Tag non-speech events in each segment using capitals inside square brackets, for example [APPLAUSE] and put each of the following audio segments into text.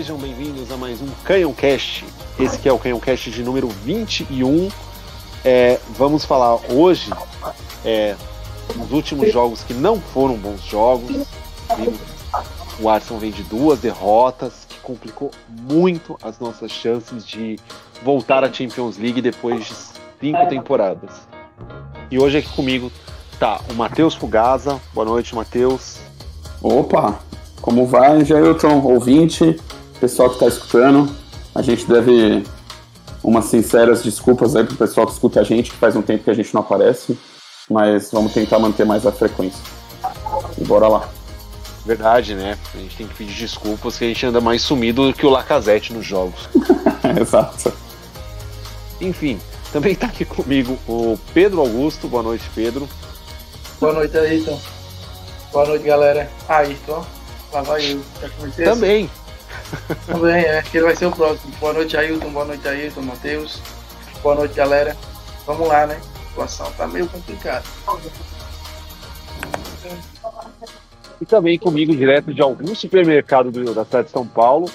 Sejam bem-vindos a mais um Canhão Cast. Esse que é o Canhão Cast de número 21. É, vamos falar hoje é, dos últimos jogos que não foram bons jogos. O Arsenal vem de duas derrotas, que complicou muito as nossas chances de voltar à Champions League depois de cinco temporadas. E hoje aqui comigo tá o Matheus Fugaza. Boa noite, Matheus. Opa, como vai, Jailton, ouvinte, pessoal que está escutando? A gente deve umas sinceras desculpas aí pro pessoal que escuta a gente, que faz um tempo que a gente não aparece, mas vamos tentar manter mais a frequência. E bora lá. Verdade, né? A gente tem que pedir desculpas que a gente anda mais sumido do que o Lacazette nos jogos. [LAUGHS] Exato. Enfim, também tá aqui comigo o Pedro Augusto. Boa noite, Pedro. Boa noite, Ayrton. Boa noite, galera. Ayrton, lá vai eu. Já comecei Também. Assim? Também, é. Que ele vai ser o próximo. Boa noite, Ailton. Boa noite, Ailton, Matheus. Boa noite, galera. Vamos lá, né? A situação tá meio complicada. E também comigo, direto de algum supermercado do, da cidade de São Paulo,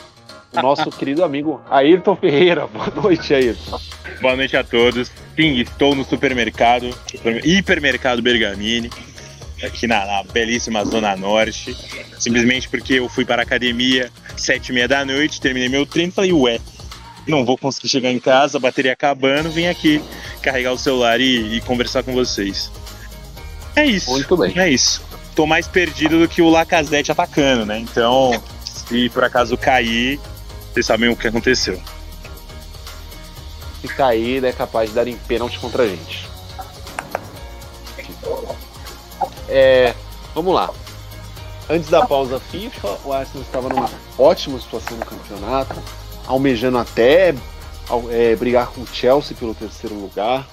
o nosso [LAUGHS] querido amigo Ayrton Ferreira. Boa noite, Ayrton. Boa noite a todos. Sim, estou no supermercado, hipermercado Bergamini, aqui na, na belíssima Zona Norte. Simplesmente porque eu fui para a academia sete e meia da noite, terminei meu treino e falei, ué, não vou conseguir chegar em casa, a bateria acabando, vim aqui carregar o celular e, e conversar com vocês. É isso. Muito bem. É isso. Tô mais perdido do que o Lacazette atacando, né? Então, se por acaso cair, vocês sabem o que aconteceu. Se cair, ele é capaz de dar em pênalti contra a gente. É, vamos lá. Antes da pausa FIFA, o Arsenal estava numa ótima situação no campeonato, almejando até é, brigar com o Chelsea pelo terceiro lugar.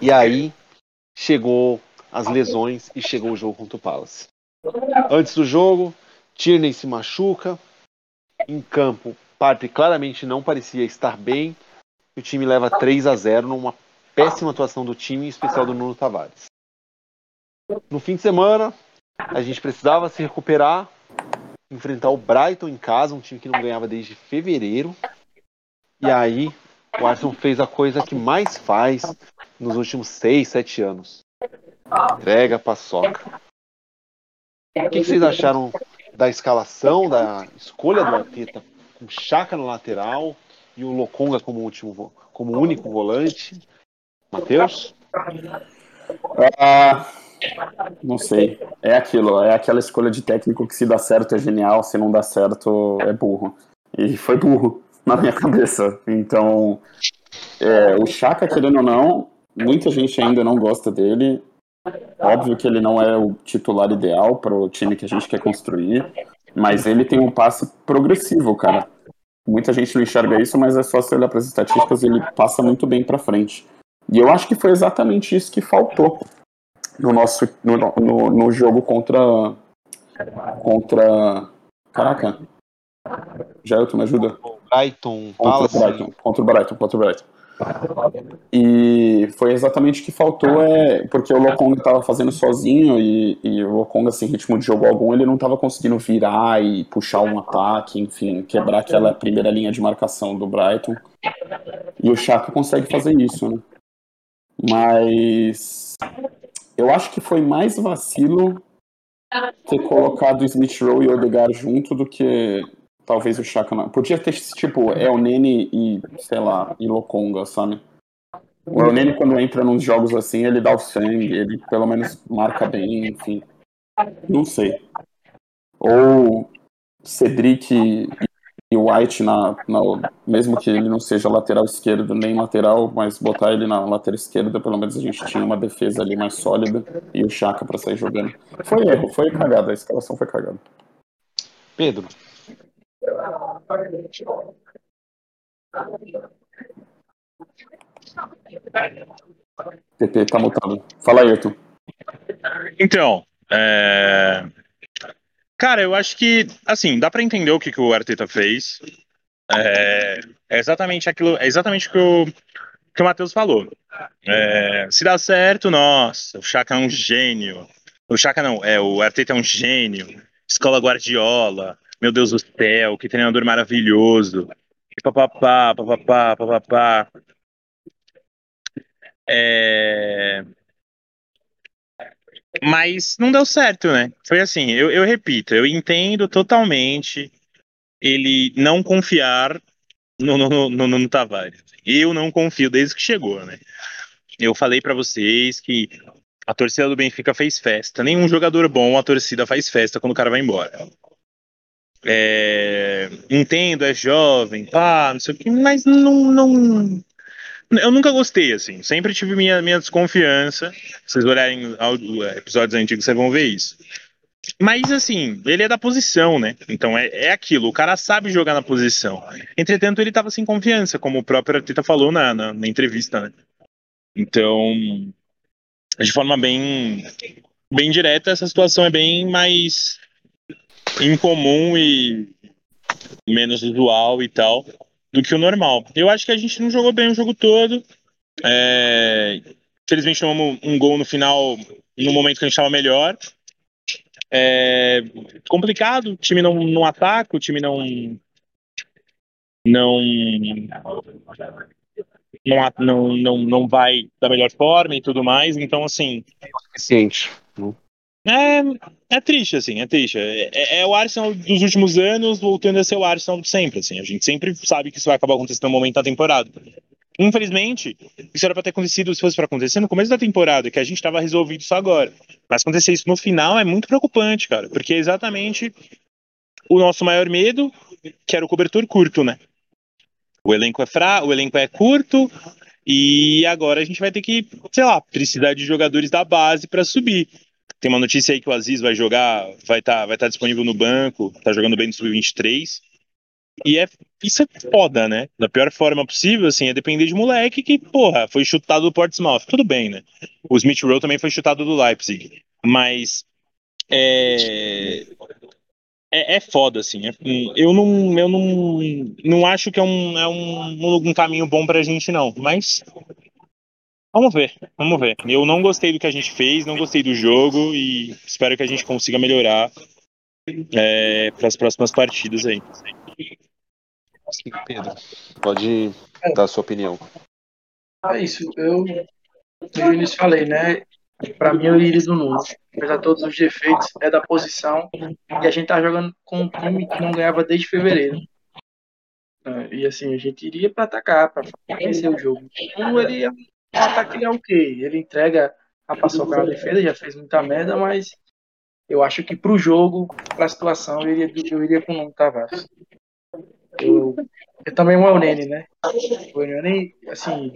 E aí chegou as lesões e chegou o jogo contra o Palace. Antes do jogo, Tierney se machuca. Em campo, Partey claramente não parecia estar bem. O time leva 3 a 0 numa péssima atuação do time, em especial do Nuno Tavares. No fim de semana, a gente precisava se recuperar, enfrentar o Brighton em casa, um time que não ganhava desde fevereiro. E aí, o Arsenal fez a coisa que mais faz nos últimos 6, 7 anos. Entrega paçoca. O que vocês acharam da escalação, da escolha do Arteta com Chaka no lateral e o Lokonga como último, como único volante? Matheus? Ah, não sei. É aquilo, é aquela escolha de técnico que se dá certo é genial, se não dá certo é burro. E foi burro na minha cabeça. Então, é, o Chaka, querendo ou não, muita gente ainda não gosta dele. Óbvio que ele não é o titular ideal para o time que a gente quer construir, mas ele tem um passe progressivo, cara. Muita gente não enxerga isso, mas é só você olhar para as estatísticas, ele passa muito bem para frente. E eu acho que foi exatamente isso que faltou no nosso no, no, no jogo contra contra caraca. Jailton, me ajuda. Brighton contra o Brighton contra o Brighton contra o Brighton. E foi exatamente o que faltou é porque o Lokonga estava fazendo sozinho e, e o Lokonga sem ritmo de jogo algum ele não estava conseguindo virar e puxar um ataque enfim quebrar aquela primeira linha de marcação do Brighton. E o Chaka consegue fazer isso né? Mas eu acho que foi mais vacilo ter colocado Smith Rowe e Odegaard junto do que talvez o Chaka. Não. Podia ter, tipo, El Nene e, sei lá, e Lokonga, sabe? O Nene, quando entra nos jogos assim, ele dá o sangue, ele pelo menos marca bem, enfim. Não sei. Ou Cedric e e o White na, na, mesmo que ele não seja lateral esquerdo nem lateral, mas botar ele na lateral esquerda, pelo menos a gente tinha uma defesa ali mais sólida e o Chaka para sair jogando. Foi erro, foi cagada, a escalação foi cagada. Pedro. PP tá mutado. Fala aí, Arthur. Então, é... Cara, eu acho que, assim, dá para entender o que, que o Arteta fez. É, é, exatamente aquilo, é exatamente o que o, que o Matheus falou. É, se dá certo, nossa, o Chaka é um gênio. O Chaka não, é, o Arteta é um gênio. Escola Guardiola, meu Deus do céu, que treinador maravilhoso. E papapá, papapá, papapá. É... Mas não deu certo, né? Foi assim, eu, eu repito, eu entendo totalmente ele não confiar no, no, no, no, Tavares. Eu não confio desde que chegou, né? Eu falei para vocês que a torcida do Benfica fez festa. Nenhum jogador bom, a torcida faz festa quando o cara vai embora. É, entendo, é jovem, pá, não sei o que, mas não, não. Eu nunca gostei, assim. Sempre tive minha, minha desconfiança. Se vocês olharem episódios antigos, vocês vão ver isso. Mas, assim, ele é da posição, né? Então é, é aquilo, o cara sabe jogar na posição. Entretanto, ele tava sem confiança, como o próprio Arteta falou na, na, na entrevista, né? Então, de forma bem, bem direta, essa situação é bem mais incomum e menos usual e tal do que o normal. Eu acho que a gente não jogou bem o jogo todo. É... Infelizmente tomamos um gol no final, no momento que a gente estava melhor. É complicado, o time não, não ataca, o time não. Não. Não, não, não, não vai da melhor forma e tudo mais, então assim. É o suficiente. É, é triste, assim, é triste. É, é, é, o Arsenal dos últimos anos voltando a ser o Arsenal sempre, assim. A gente sempre sabe que isso vai acabar acontecendo no momento da temporada. Infelizmente, isso era para ter acontecido se fosse para acontecer no começo da temporada, que a gente estava resolvido só agora. Mas acontecer isso no final é muito preocupante, cara, porque é exatamente o nosso maior medo, que era o cobertor curto, né? O elenco é fra, o elenco é curto e agora a gente vai ter que, sei lá, precisar de jogadores da base para subir. Tem uma notícia aí que o Aziz vai jogar, vai estar tá, vai tá disponível no banco, tá jogando bem no sub-23. E é, isso é foda, né? Da pior forma possível, assim, é depender de moleque que, porra, foi chutado do Portsmouth. Tudo bem, né? O Smith Rowe também foi chutado do Leipzig. Mas é, é, é foda, assim. É, eu não, eu não, não acho que é um, é um, um caminho bom pra gente, não. Mas vamos ver, vamos ver. Eu não gostei do que a gente fez, não gostei do jogo e espero que a gente consiga melhorar é, para as próximas partidas aí. Sim, Pedro, pode dar a sua opinião. É isso, eu no início falei, né? Para mim, eu iria do Nuno. Apesar de todos os defeitos, é da posição. E a gente tá jogando com um time que não ganhava desde fevereiro. É, e assim, a gente iria para atacar, para vencer o jogo. Um, ele é um ataque é o quê? Ele entrega a paçoca na defesa, já fez muita merda, mas eu acho que pro jogo, pra situação, eu iria, eu iria com o Nuno Tavares. Eu, eu também o Nene, né? O Nene, assim,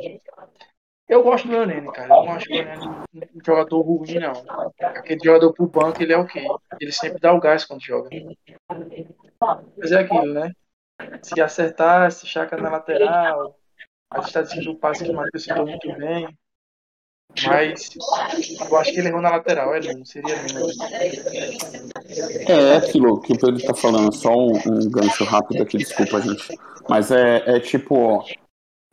eu gosto do Nene, cara. Eu não acho o Nene um jogador ruim, não. Aquele jogador pro banco, ele é o quê? Ele sempre dá o gás quando joga. Mas é aquilo, né? Se acertar, se chaca na lateral, a estatística do passe que o Matheus citou muito bem. Mas eu acho que ele errou na lateral, é não seria É, é aquilo que o Pedro tá falando, só um, um gancho rápido aqui, desculpa, gente. Mas é, é tipo,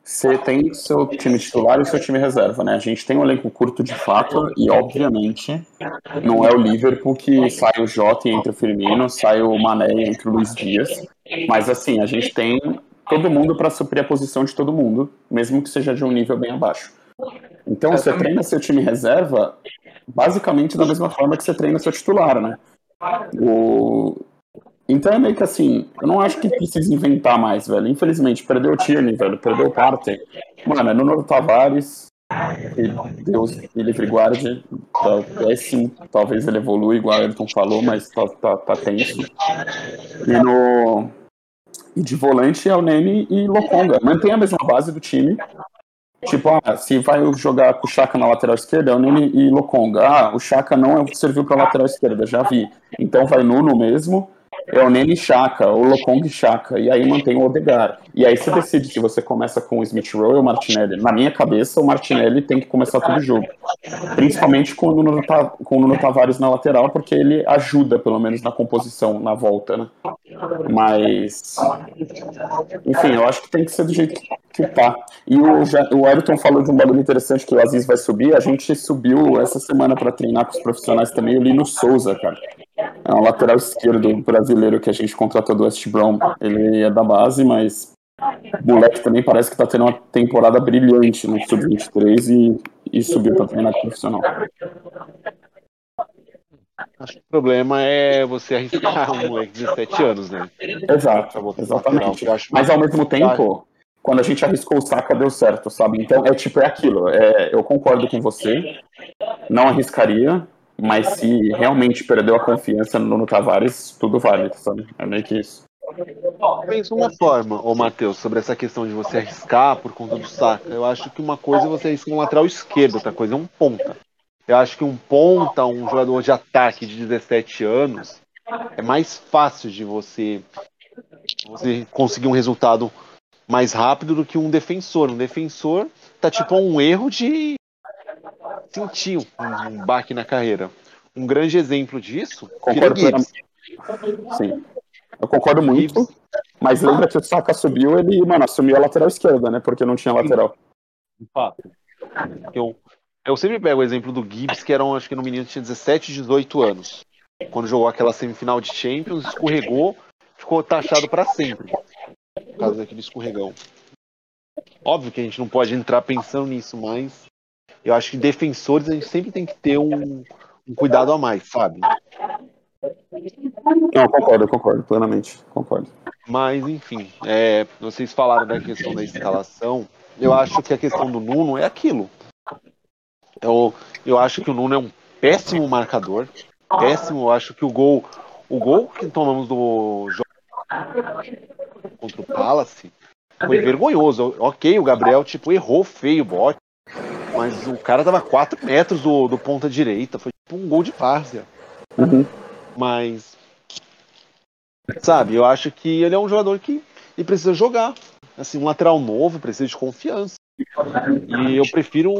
você tem seu time titular e seu time reserva, né? A gente tem um elenco curto de fato e, obviamente, não é o Liverpool que sai o Jota e entra o Firmino, sai o Mané e entra o Luiz Dias. Mas, assim, a gente tem todo mundo para suprir a posição de todo mundo, mesmo que seja de um nível bem abaixo. Então você treina seu time reserva basicamente da mesma forma que você treina seu titular, né? O... Então é meio que assim, eu não acho que precisa inventar mais, velho. Infelizmente, perdeu o Tierney, velho, perdeu o Partey. Mano, é Nuno Tavares, e Deus e livre guarde, tá péssimo. Talvez ele evolua, igual o Ayrton falou, mas tá, tá, tá tenso. E no. E de volante é o Nene e Lokonga. Mantém a mesma base do time, Tipo, ah, se vai jogar com o Chaka na lateral esquerda, é o Nene e Lokonga. Ah, o Chaka não serviu para lateral esquerda, já vi. Então vai Nuno mesmo é o Nene Chaka, o Lokong Chaka, e aí mantém o Odegar. E aí você decide se você começa com o Smith Rowe ou o Martinelli. Na minha cabeça, o Martinelli tem que começar todo jogo. Principalmente com o, Nuno, com o Nuno Tavares na lateral, porque ele ajuda, pelo menos, na composição, na volta, né? Mas. Enfim, eu acho que tem que ser do jeito que tá. E o, o Ayrton falou de um bagulho interessante que o Aziz vai subir. A gente subiu essa semana para treinar com os profissionais também o Lino Souza, cara. É um lateral esquerdo brasileiro que a gente contratou do West Brom. Ele é da base, mas o moleque também parece que está tendo uma temporada brilhante no Sub-23 e, e subiu para treinar profissional. Acho que o problema é você arriscar um moleque de 17 anos, né? Exato, exatamente. Mas ao mesmo tempo, quando a gente arriscou o Saka, deu certo, sabe? Então é tipo, é aquilo. É, eu concordo com você, não arriscaria, mas se realmente perdeu a confiança no, no Tavares, tudo vale, sabe? É meio que isso. Pensa uma forma, ô Matheus, sobre essa questão de você arriscar por conta do Saka. Eu acho que uma coisa é você arriscar um lateral esquerdo, outra coisa é um ponta. Eu acho que um ponta, um jogador de ataque de 17 anos, é mais fácil de você, você conseguir um resultado mais rápido do que um defensor. Um defensor tá tipo um erro de sentir um baque na carreira. Um grande exemplo disso, concordo Sim. Eu concordo muito, mas lembra que o Saka subiu, ele, mano, assumiu a lateral esquerda, né? Porque não tinha lateral. De fato. Eu, eu sempre pego o exemplo do Gibbs, que era, um, acho que no menino tinha 17, 18 anos. Quando jogou aquela semifinal de Champions, escorregou, ficou taxado para sempre. Por causa daquele escorregão. Óbvio que a gente não pode entrar pensando nisso, mas eu acho que defensores a gente sempre tem que ter um, um cuidado a mais, sabe? Não, concordo, concordo, plenamente, concordo. Mas, enfim, é, vocês falaram da questão da escalação. Eu acho que a questão do Nuno é aquilo. Eu, eu acho que o Nuno é um péssimo marcador. Péssimo, eu acho que o gol. O gol que tomamos do contra o Palace foi vergonhoso. Ok, o Gabriel tipo, errou feio o bote. Mas o cara tava 4 metros do, do ponta direita. Foi tipo um gol de várzea. Uhum. Mas. Sabe, eu acho que ele é um jogador que ele precisa jogar. Assim, um lateral novo precisa de confiança. E eu prefiro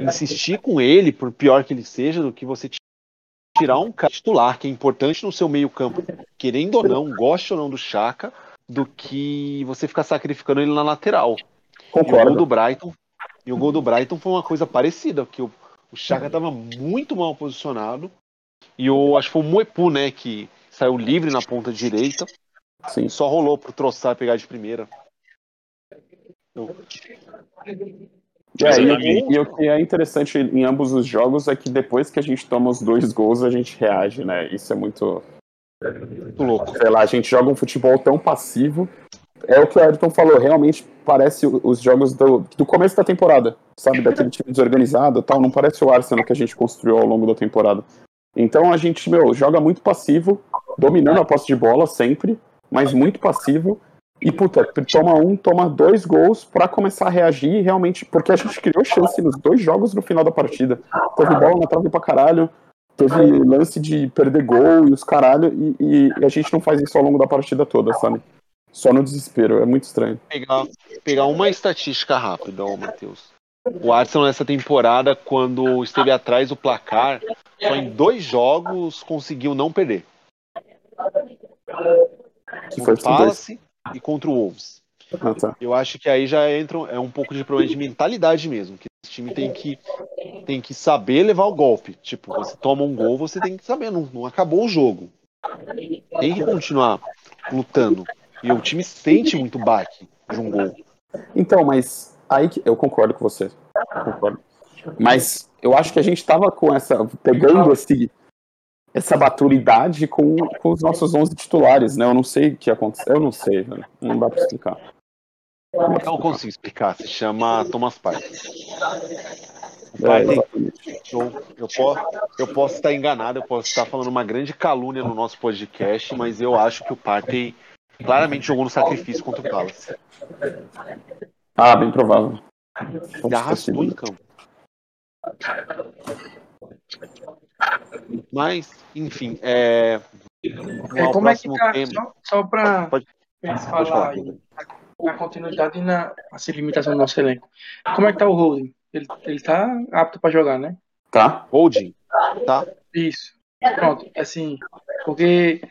insistir com ele, por pior que ele seja, do que você tirar um cara titular que é importante no seu meio-campo, querendo ou não, goste ou não do Chaka, do que você ficar sacrificando ele na lateral. Concordo. E o gol do Brighton, e o gol do Brighton foi uma coisa parecida, que o, o Chaka estava muito mal posicionado. E o acho que foi o Moepu, né, que saiu livre na ponta direita. Sim. Só rolou pro Troçar pegar de primeira. É, e, e, o que é interessante em ambos os jogos é que depois que a gente toma os dois gols, a gente reage, né? Isso é muito. Muito louco. Sei lá, a gente joga um futebol tão passivo. É o que o Ayrton falou, realmente parece os jogos do, do começo da temporada, sabe? Daquele time desorganizado tal. Não parece o Arsenal que a gente construiu ao longo da temporada. Então a gente, meu, joga muito passivo, dominando a posse de bola sempre, mas muito passivo e, puta, toma um, toma dois gols para começar a reagir realmente, porque a gente criou chance nos dois jogos no final da partida. Teve bola na trave pra caralho, teve lance de perder gol e os caralho, e, e, a gente não faz isso ao longo da partida toda, sabe? Só no desespero, é muito estranho. Pegar, pegar uma estatística rápida, ó, Matheus. O Arsenal nessa temporada, quando esteve atrás do placar, só em dois jogos conseguiu não perder. Que foi o Palace e contra o Wolves. Ah, tá. Eu acho que aí já entra é um pouco de problema de mentalidade mesmo, que esse time tem que tem que saber levar o golpe. Tipo, você toma um gol, você tem que saber, não, não acabou o jogo. Tem que continuar lutando. E o time sente muito baque de um gol. Então, mas aí que eu concordo com você. Concordo. Mas eu acho que a gente tava com essa pegando esse essa maturidade com, com os nossos 11 titulares, né? Eu não sei o que aconteceu, eu não sei, velho. Não dá pra explicar. Não, não consigo explicar, se chama Thomas Partey. É, eu, eu, posso, eu posso estar enganado, eu posso estar falando uma grande calúnia no nosso podcast, mas eu acho que o Partey claramente jogou no sacrifício contra o Palace. Ah, bem provável. Ele arrastou em campo. Mas, enfim, é. é como é que tá, tema... só, só para pode, falar falar. na continuidade e na assim, limitação do nosso elenco. Como é que tá o Holding? Ele, ele tá apto para jogar, né? Tá. Holding? Tá. Isso. Pronto, assim, porque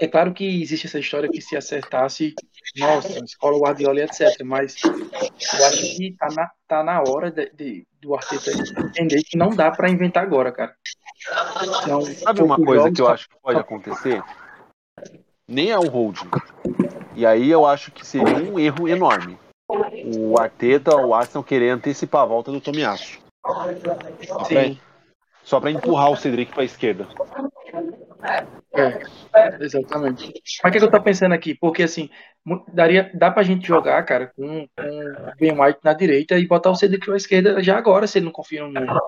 é claro que existe essa história que se acertasse, nossa, escola Guardiola e etc. Mas eu acho que tá na, tá na hora de, de do Arteta entender que não dá para inventar agora, cara. São Sabe uma coisa que eu acho que pode acontecer? Nem é o holding. E aí eu acho que seria um erro enorme. O Arteta, o Arsenal querer antecipar a volta do Tomiasso. Só pra, Sim, só pra empurrar o Cedric pra esquerda. É, exatamente. Mas o que, que eu tô pensando aqui? Porque assim, daria, dá pra gente jogar, cara, com, com o Ben White na direita e botar o Cedric na esquerda já agora, se ele não confia no Nuno.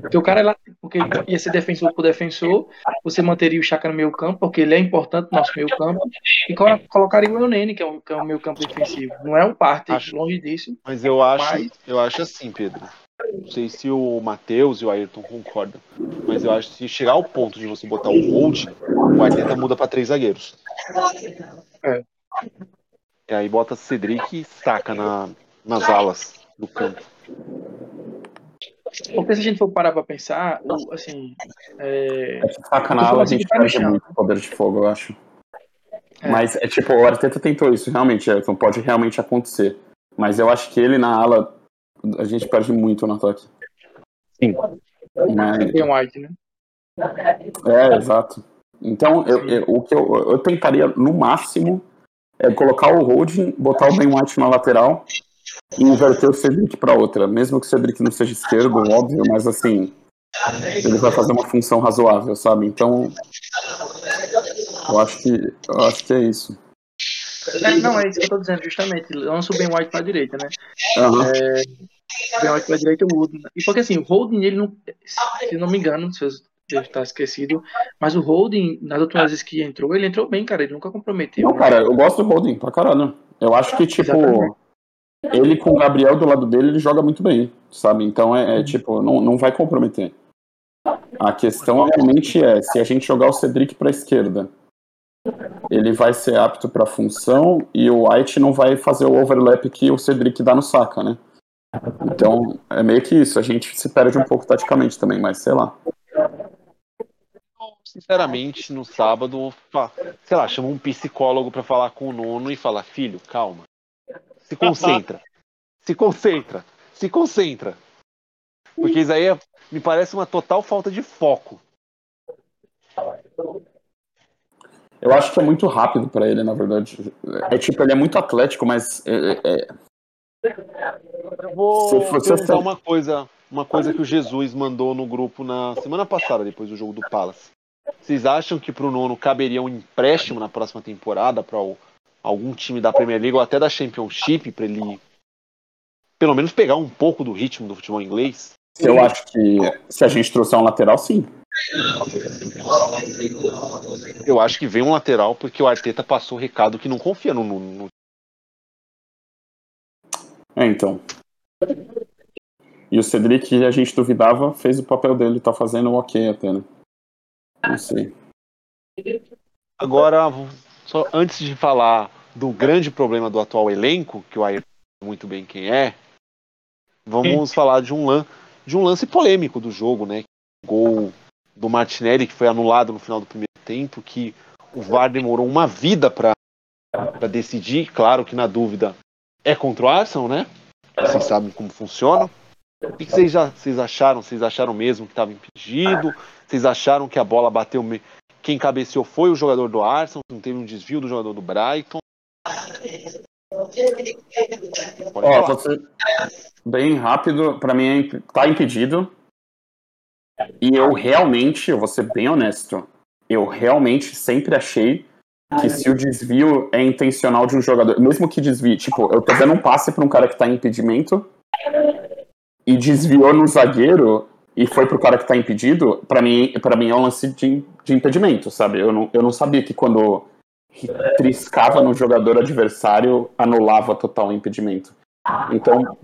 Porque o cara é lá, porque ia ser defensor por defensor, você manteria o Chaka no meio campo, porque ele é importante no nosso meio campo, e colo- colocaria o Nene, que é o, que é o meio campo defensivo. Não é um parte, longe disso. Mas eu acho, Mas- eu acho assim, Pedro. Não sei se o Matheus e o Ayrton concordam. Mas eu acho que se chegar ao ponto de você botar o holding, o Arteta muda pra três zagueiros. É. E aí bota Cedric e saca na, nas alas do campo. Porque se a gente for parar pra pensar, assim, é, saca na ala, a gente perde muito poder de fogo, eu acho. É. Mas é tipo, o Arteta tentou isso, realmente, Everton, pode realmente acontecer. Mas eu acho que ele na ala, a gente perde muito no ataque. Sim. Mas, Ben White, né? é, exato. Então, eu, eu- o que eu, eu tentaria, no máximo, é colocar o holding, botar o Ben White na lateral e inverter o Cedric para outra. Mesmo que o Cedric não seja esquerdo, óbvio, mas assim, ele vai fazer uma função razoável, sabe? Então, eu acho que, eu acho que é isso. É, não, é isso que eu tô dizendo, justamente. Lança o Ben White pra direita, né? Aham. O Ben White pra direita e o Wood. E porque assim, o Holding, ele não. Se não me engano, se eu devo estar esquecido, mas o Holding, nas últimas vezes que entrou, ele entrou bem, cara. Ele nunca comprometeu. Não, cara, eu gosto do Holding pra caralho. Eu acho que, tipo, Exatamente. ele com o Gabriel do lado dele, ele joga muito bem, sabe? Então é, é, tipo, não, não vai comprometer. A questão realmente é, se a gente jogar o Cedric pra esquerda, ele vai ser apto pra função e o White não vai fazer o overlap que o Cedric dá no saca, né? Então, é meio que isso. A gente se perde um pouco taticamente também, mas sei lá. Sinceramente, no sábado, sei lá, chama um psicólogo pra falar com o nono e fala: Filho, calma. Se concentra. Se concentra. Se concentra. Porque isso aí é- me parece uma total falta de foco. Eu acho que é muito rápido pra ele, na verdade. É tipo, ele é muito atlético, mas é- é- Eu vou Se você perguntar uma coisa, uma coisa que o Jesus mandou no grupo na semana passada, depois do jogo do Palace. Vocês acham que pro nono caberia um empréstimo na próxima temporada para algum time da Premier League ou até da Championship para ele pelo menos pegar um pouco do ritmo do futebol inglês? Eu acho que se a gente trouxer um lateral, sim. Eu acho que vem um lateral porque o Arteta passou o recado que não confia no Nuno. No- É, então. E o Cedric, a gente duvidava, fez o papel dele, tá fazendo ok até, né? Não sei. Agora, só antes de falar do grande problema do atual elenco, que o Ayrton sabe muito bem quem é, vamos falar de um, lan de um lance polêmico do jogo, né? Gol do Martinelli, que foi anulado no final do primeiro tempo, que o VAR demorou uma vida para decidir. Claro que na dúvida é contra o Arsenal, né? Vocês sabem como funciona. O que vocês, já, vocês acharam? Vocês acharam mesmo que estava impedido? Vocês acharam que a bola bateu. me- Quem cabeceou foi o jogador do Arsenal? Não teve um desvio do jogador do Brighton? Ó, ser bem rápido, pra mim é tá impedido. E eu realmente, eu vou ser bem honesto, eu realmente sempre achei que se o desvio é intencional de um jogador, mesmo que desvie, tipo, eu tô dando um passe pra um cara que tá em impedimento e desviou no zagueiro e foi pro cara que tá impedido, pra mim, para mim é um lance de, de impedimento, sabe? Eu não, eu não sabia que quando triscava no jogador adversário anulava total o impedimento. Então,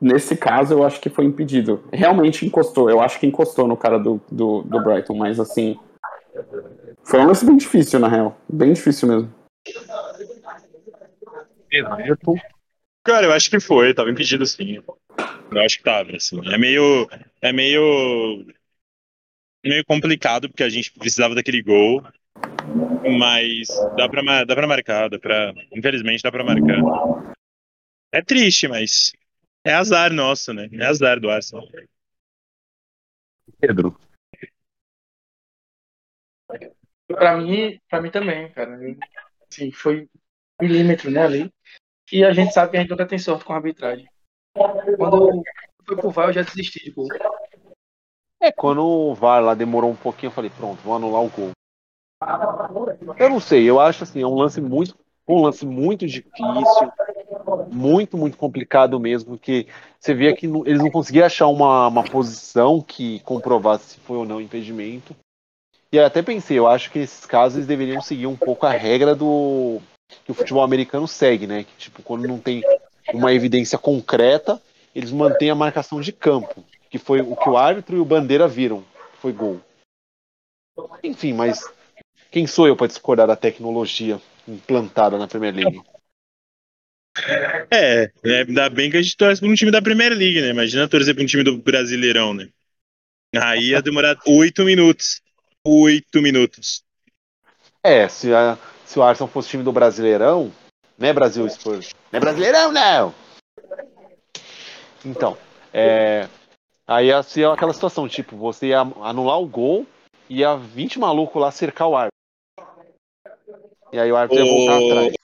nesse caso, eu acho que foi impedido. Realmente encostou, eu acho que encostou no cara do, do, do Brighton, mas assim. Foi um lance bem difícil, na real. Bem difícil mesmo. Cara, eu acho que foi, tava impedido sim. Eu acho que tava, assim. É meio. É meio. meio complicado, porque a gente precisava daquele gol. Mas dá pra, dá pra marcar, dá pra. Infelizmente dá pra marcar. É triste, mas. É azar nosso, né? É azar do Arsenal. Pedro. Pra mim, pra mim também, cara. Sim, foi milímetro, né, ali. E a gente sabe que a gente nunca tem sorte com a arbitragem. Quando foi pro VAR, eu já desisti de gol. É, quando o VAR lá demorou um pouquinho, eu falei, pronto, vou anular o gol. Eu não sei, eu acho assim, é um lance muito, um lance muito difícil, muito, muito complicado mesmo, porque você via que eles não conseguiam achar uma, uma posição que comprovasse se foi ou não impedimento. E eu até pensei, eu acho que nesses casos eles deveriam seguir um pouco a regra do que o futebol americano segue, né? Que tipo, quando não tem uma evidência concreta, eles mantêm a marcação de campo, que foi o que o árbitro e o bandeira viram, foi gol. Enfim, mas quem sou eu para discordar da tecnologia implantada na Premier League? É, é, ainda bem que a gente torce pra um time da Premier League, né? Imagina torcer pra um time do Brasileirão, né? Aí ia demorar oito minutos. Oito minutos. É, se, a- se o Arsenal fosse time do Brasileirão, né, Brasil Spurs? Não é Brasileirão, não! Então, é, aí ia ser aquela situação, tipo, você ia anular o gol e ia 20 malucos lá cercar o árbitro. E aí o árbitro ia voltar atrás.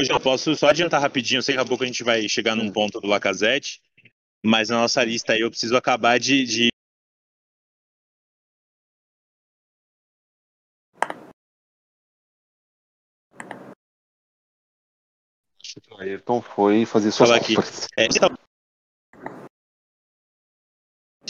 Hoje eu posso só adiantar rapidinho, eu sei que daqui a pouco a gente vai chegar num ponto do Lacazette, mas na nossa lista aí eu preciso acabar de, de O Ayrton foi fazer suas Falar aqui. É, você tá-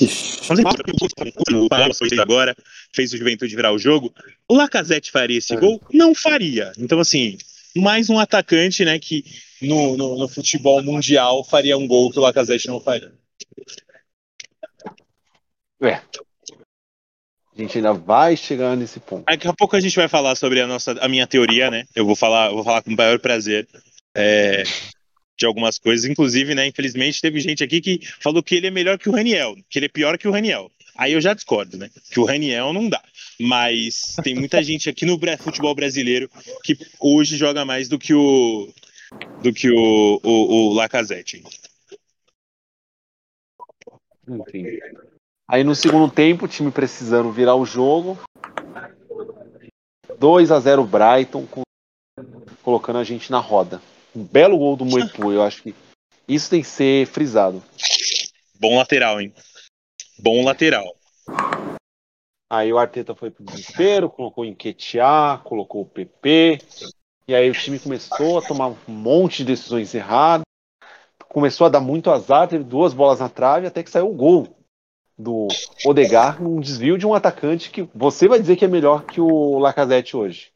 Ixi. agora fez o Juventude virar o jogo. O Lacazette faria esse gol? Não faria. Então, assim, mais um atacante, né, que no, no, no futebol mundial faria um gol que o Lacazette não faria. É. A gente ainda vai chegar nesse ponto. Daqui a pouco a gente vai falar sobre a nossa, a minha teoria, né? Eu vou falar, vou falar com o maior prazer é, de algumas coisas. Inclusive, né? Infelizmente, teve gente aqui que falou que ele é melhor que o Raniel, que ele é pior que o Raniel. Aí eu já discordo, né? Que o Raniel não dá. Mas tem muita [LAUGHS] gente aqui no futebol brasileiro que hoje joga mais do que o do que o, o, o Lacazette. Enfim. Aí no segundo tempo, o time precisando virar o jogo. 2 a 0 Brighton, com- colocando a gente na roda. Um belo gol do Moipu, eu acho que isso tem que ser frisado. Bom lateral, hein? Bom lateral. Aí o Arteta foi pro desespero, colocou o Enquetear, colocou o PP. E aí o time começou a tomar um monte de decisões erradas. Começou a dar muito azar, teve duas bolas na trave, até que saiu o gol do Odegar num desvio de um atacante que você vai dizer que é melhor que o Lacazette hoje.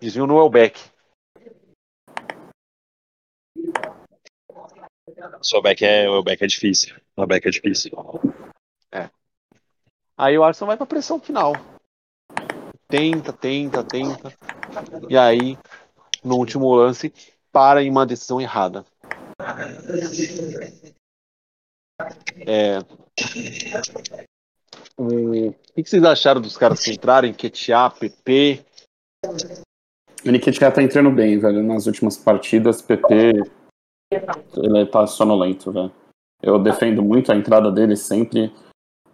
Desvio no Elbeck. Só o back é, o back é difícil. O back é difícil. Aí o Arsenal vai pra pressão final. Tenta, tenta, tenta. E aí, no último lance, para em uma decisão errada. É... O que vocês acharam dos caras que entraram? Enquetear, PP? O Nketiah tá entrando bem, velho. Nas últimas partidas, PP. Ele tá sonolento, velho. Eu defendo muito a entrada dele sempre.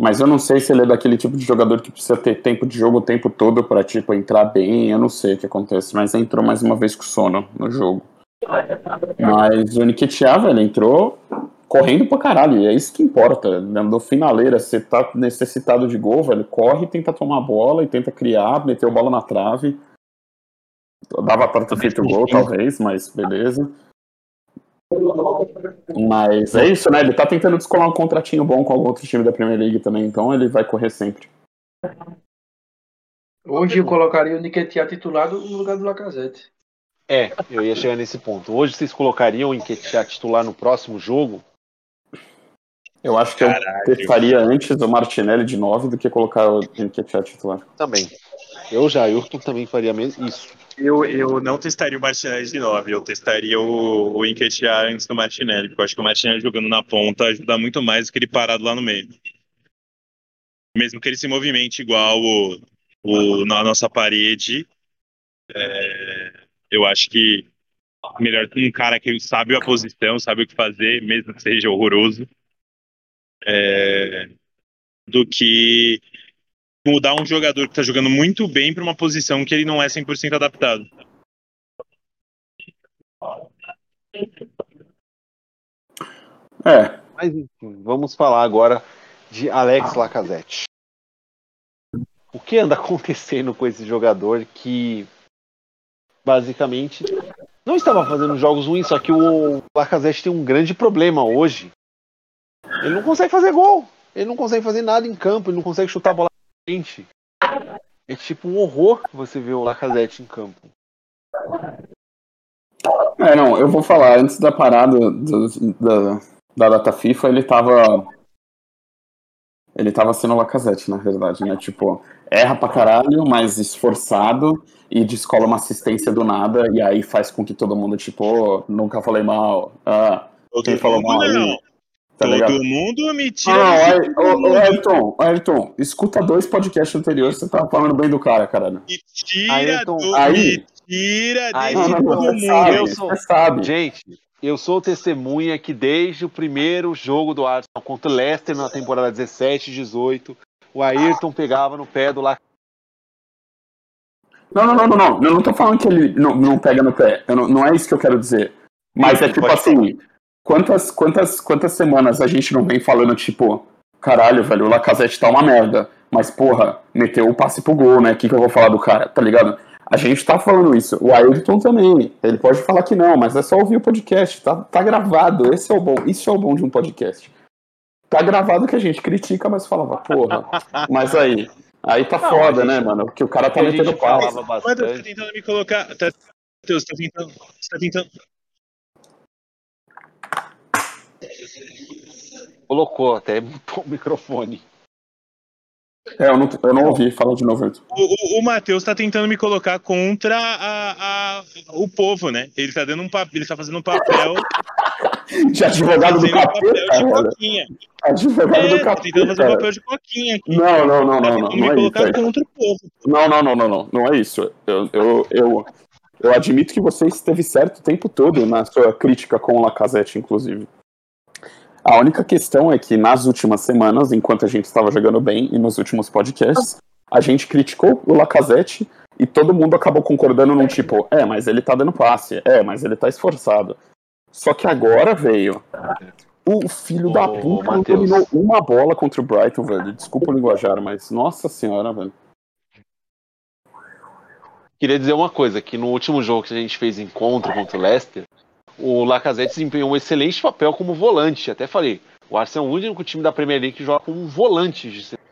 Mas eu não sei se ele é daquele tipo de jogador que precisa ter tempo de jogo o tempo todo pra, tipo, entrar bem. Eu não sei o que acontece. Mas entrou mais uma vez com sono no jogo. Mas o Nketiah, velho, entrou correndo pra caralho. E é isso que importa. No finaleira, você tá necessitado de gol, velho. Corre, tenta tomar a bola e tenta criar, meter a bola na trave. Dava pra ter feito gol, talvez, mas beleza. Mas é isso, né? Ele tá tentando descolar um contratinho bom com algum outro time da Premier League também, então ele vai correr sempre. Hoje eu colocaria o Niquetia titulado no lugar do Lacazette. É, eu ia chegar nesse ponto. Hoje vocês colocariam o Enquetear titular no próximo jogo? Eu acho que Caralho. eu testaria antes o Martinelli de 9 do que colocar o Nketiah titular. Também. Eu, Jailton, também faria mesmo isso. Eu, eu não testaria o Martinelli de 9, eu testaria o, o Enquetear antes do Martinelli, porque eu acho que o Martinelli jogando na ponta ajuda muito mais do que ele parado lá no meio. Mesmo que ele se movimente igual o, o, na nossa parede, é, eu acho que melhor um cara que sabe a posição, sabe o que fazer, mesmo que seja horroroso, é, do que mudar um jogador que tá jogando muito bem para uma posição que ele não é 100% adaptado. É, Mas enfim, vamos falar agora de Alex Lacazette. O que anda [LAUGHS] acontecendo com esse jogador que basicamente não estava fazendo jogos ruins, só que o Lacazette tem um grande problema hoje. Ele não consegue fazer gol. Ele não consegue fazer nada em campo, ele não consegue chutar a bola frente. É tipo um horror você ver o Lacazette em campo. É, não, eu vou falar, antes da parada do- da, da data FIFA, ele tava. Ele tava sendo Lacazette, na verdade, né? Tipo, erra pra caralho, mas esforçado e descola uma assistência do nada, e aí faz com que todo mundo, tipo, "Ô, nunca falei mal. Ah, Quem falou mal aí? Tá Todo ligado? mundo me tira. Não, desse Ayrton. Ayrton, Ayrton, escuta dois podcasts anteriores, você tava falando bem do cara, caralho. Me tira Ayrton, do. aí- Me tira Aí, desse Não, não, não, mundo. sabe, eu sou- sabe. Gente, eu sou testemunha que desde o primeiro jogo do Arsenal contra o Leicester na temporada 17 e 18, o Ayrton pegava no pé do Lacazette. Não, não, não, não, não. Eu não tô falando que ele não, não pega no pé. Eu não, não é isso que eu quero dizer. Mas é tipo assim, quantas, quantas, quantas semanas a gente não vem falando, tipo, caralho, velho, o Lacazette tá uma merda. Mas, porra, meteu o passe pro gol, né? O que, que eu vou falar do cara, tá ligado? A gente tá falando isso. O Ayrton também. Ele pode falar que não, mas é só ouvir o podcast. Tá, tá gravado. Esse é o bom. Isso é o bom de um podcast. Tá gravado que a gente critica, mas falava, porra. Mas aí. Aí tá Não, foda, a né, gente- mano? Porque o cara tá metendo gente passe. falava Mas você tá tentando me colocar. Tá, Matheus, tá tentando. Você tá tentando. Colocou até o microfone. É, eu não, eu não ouvi. Fala de novo. O, o, o Matheus tá tentando me colocar contra a, a- o povo, né? Ele tá dando um papel, ele tá fazendo um papel, [LAUGHS] De advogado do um papel capeta, de coquinha. Advogado É, do tá tentando fazer um capeta. papel de coquinha aqui. Não, não, não, Tá não, não. me é isso. colocar Ayrton. contra o povo. Não, não, não, não, não. Não é isso. Eu, eu, eu, eu admito que você esteve certo o tempo todo na sua crítica com o Lacazette, inclusive. A única questão é que nas últimas semanas, enquanto a gente estava jogando bem e nos últimos podcasts, a gente criticou o Lacazette e todo mundo acabou concordando num tipo, é, mas ele tá dando passe, é, mas ele tá esforçado. Só que agora veio. O filho da puta não Matheus. dominou uma bola contra o Brighton, velho. Desculpa o linguajar, mas nossa senhora, velho. Queria dizer uma coisa, que no último jogo que a gente fez encontro contra o Leicester, o Lacazette desempenhou um excelente papel como volante. Até falei, o Arsenal é o único time da Premier League que joga como volante. de centro,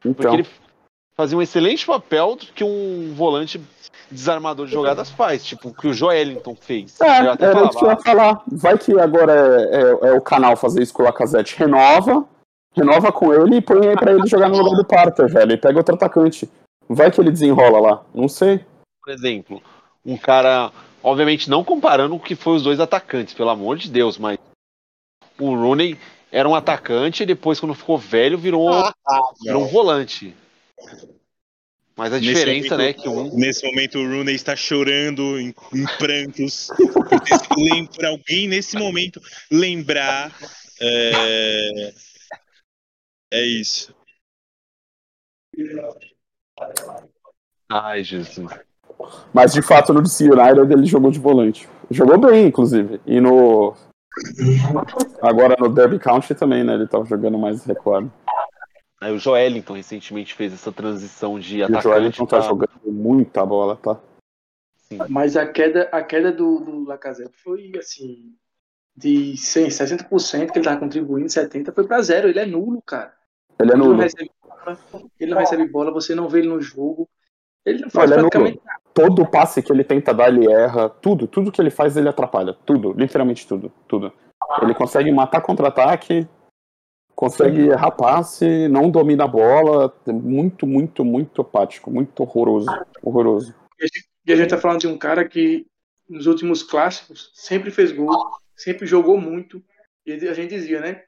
Porque Então, ele fazia um excelente papel que um volante desarmador de jogadas faz, tipo o que o Joelinton fez. é, Eu até era falava, que eu ia falar. Vai que agora é, é- é o canal fazer isso com o Lacazette. Renova, renova com ele e põe aí pra ele jogar no lugar do Parker, velho. E pega outro atacante. Vai que ele desenrola lá. Não sei. por exemplo, um cara, obviamente não comparando o que foi os dois atacantes, pelo amor de Deus, mas o Rooney era um atacante e depois, quando ficou velho, virou, virou um volante. Mas a diferença, momento- né, que um Nesse momento o Rooney está chorando em, em prantos. [LAUGHS] Por alguém nesse momento lembrar. É, é isso. Ai, Jesus. Mas de fato no DC United ele jogou de volante. Jogou bem, inclusive. E no. Agora no Derby County também, né? Ele tava jogando mais recuado. Aí o Joelinton recentemente fez essa transição de E o atacante Joelinton tá pra- jogando muita bola, tá? Mas a queda, a queda do, do Lacazette foi assim. De 100, 60% que ele tava contribuindo, 70% foi pra zero. Ele é nulo, cara. Ele é Ele não nulo. recebe bola, ele não recebe bola, você não vê ele no jogo. Ele não faz Ele é nulo. praticamente Todo passe que ele tenta dar, ele erra. Tudo, tudo que ele faz, ele atrapalha. Tudo, literalmente tudo, tudo. Ele consegue matar contra-ataque, consegue errar passe, não domina a bola. É Muito, muito, muito apático, muito horroroso. Horroroso. E a gente tá falando de um cara que nos últimos clássicos sempre fez gol, sempre jogou muito. E a gente dizia, né?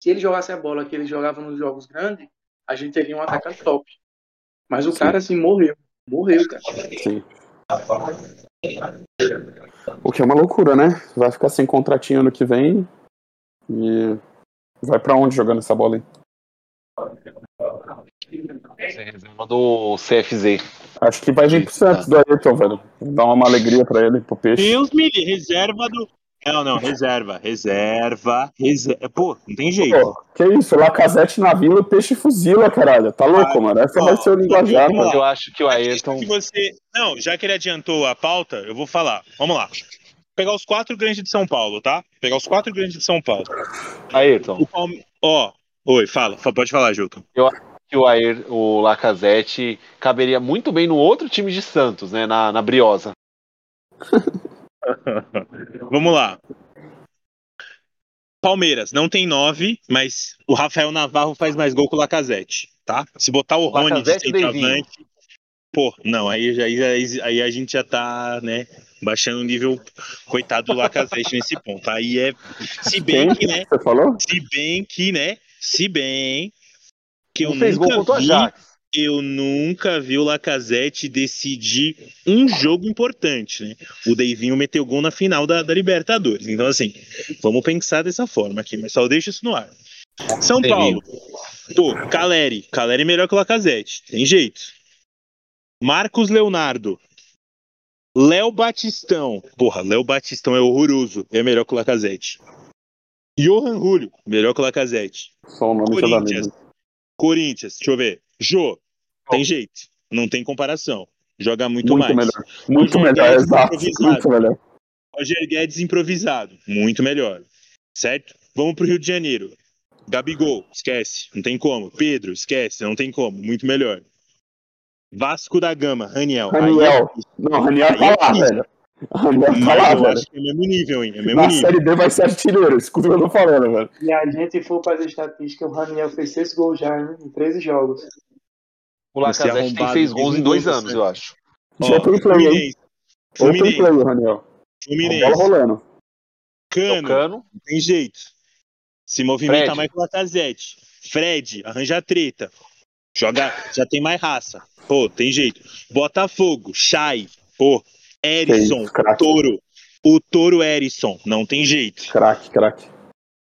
Se ele jogasse a bola que ele jogava nos jogos grandes, a gente teria um atacante top. Mas o Sim. cara assim morreu. Morreu, cara. Sim. O que é uma loucura, né? Vai ficar sem contratinho ano que vem. E vai pra onde jogando essa bola aí? Reserva do CFZ. Acho que vai vir pro Santos do Ayrton, velho. Dar uma alegria pra ele, pro peixe. Deus me livre, reserva do. Não, não, reserva, reserva, reserva. Pô, não tem jeito. Pô, que isso, Lacazette na vila, o peixe fuzila, caralho. Tá louco, Ah, mano? Essa ó, vai ser o linguajar, mano. Mas eu acho que o Ayrton. Que você... Não, já que ele adiantou a pauta, eu vou falar. Vamos lá. Pegar os quatro grandes de São Paulo, tá? Pegar os quatro grandes de São Paulo. Ayrton. O Palme... Ó, oi, fala, fa- pode falar, Júlio. Que o, Ayer, o Lacazette caberia muito bem no outro time de Santos, né? Na, na Briosa. [LAUGHS] [LAUGHS] Vamos lá. Palmeiras, não tem nove, mas o Rafael Navarro faz mais gol que o Lacazette, tá? Se botar o Rony de Lacazette e Davinho. centroavante. Pô, não, aí, aí, aí, aí a gente já tá, né, baixando o nível, coitado do Lacazette [LAUGHS] nesse ponto. Aí é. Se bem Quem que, né? você falou? Se bem que, né? Se bem que eu Não fez gol nunca o vi, Ajax. Eu nunca vi o Lacazette decidir um jogo importante, né? O Deivinho meteu gol na final da, da Libertadores. Então, assim, vamos pensar dessa forma aqui, mas só deixa isso no ar. São. Paulo. Pô, Caleri. Caleri é melhor que o Lacazette. Tem jeito. Marcos Leonardo. Léo Batistão. Porra, Léo Batistão é horroroso. É melhor que o Lacazette. Johan Julio. Melhor que o Lacazette. Só o nome Corinthians. Corinthians, deixa eu ver. Jô, tem jeito. Não tem comparação. Joga muito, Muito mais. melhor. Muito Roger melhor, Guedes exato. improvisado. Muito melhor. Roger Guedes improvisado. Muito melhor. Certo? Vamos pro Rio de Janeiro. Gabigol, esquece. Não tem como. Pedro, esquece. Não tem como. Muito melhor. Vasco da Gama, Raniel. Aí Raniel. Não, Raniel tá é lá, velho. [LAUGHS] É- Mas lá, eu velho. acho que é mesmo nível, hein? É mesmo Na nível. Série B vai ser artilheiro. Escuta o que eu tô falando, velho. E a gente for fazer estatística, o Raniel fez 6 gols já hein, em 13 jogos. O Lacazette tem seis gols fez em dois anos, você. eu acho. Já tem play, hein? Fluminense. Open Fluminense. play, o Raniel. A bola Fluminense. rolando. Cano. Tocando. tem jeito. Se movimenta Fred. mais que o Lacazette. Fred, arranja treta. Joga, já tem mais raça. Pô, tem jeito. Botafogo, Chay. Pô, Erisson, isso, craque. Toro. O Toro Erisson, não tem jeito. Craque, craque.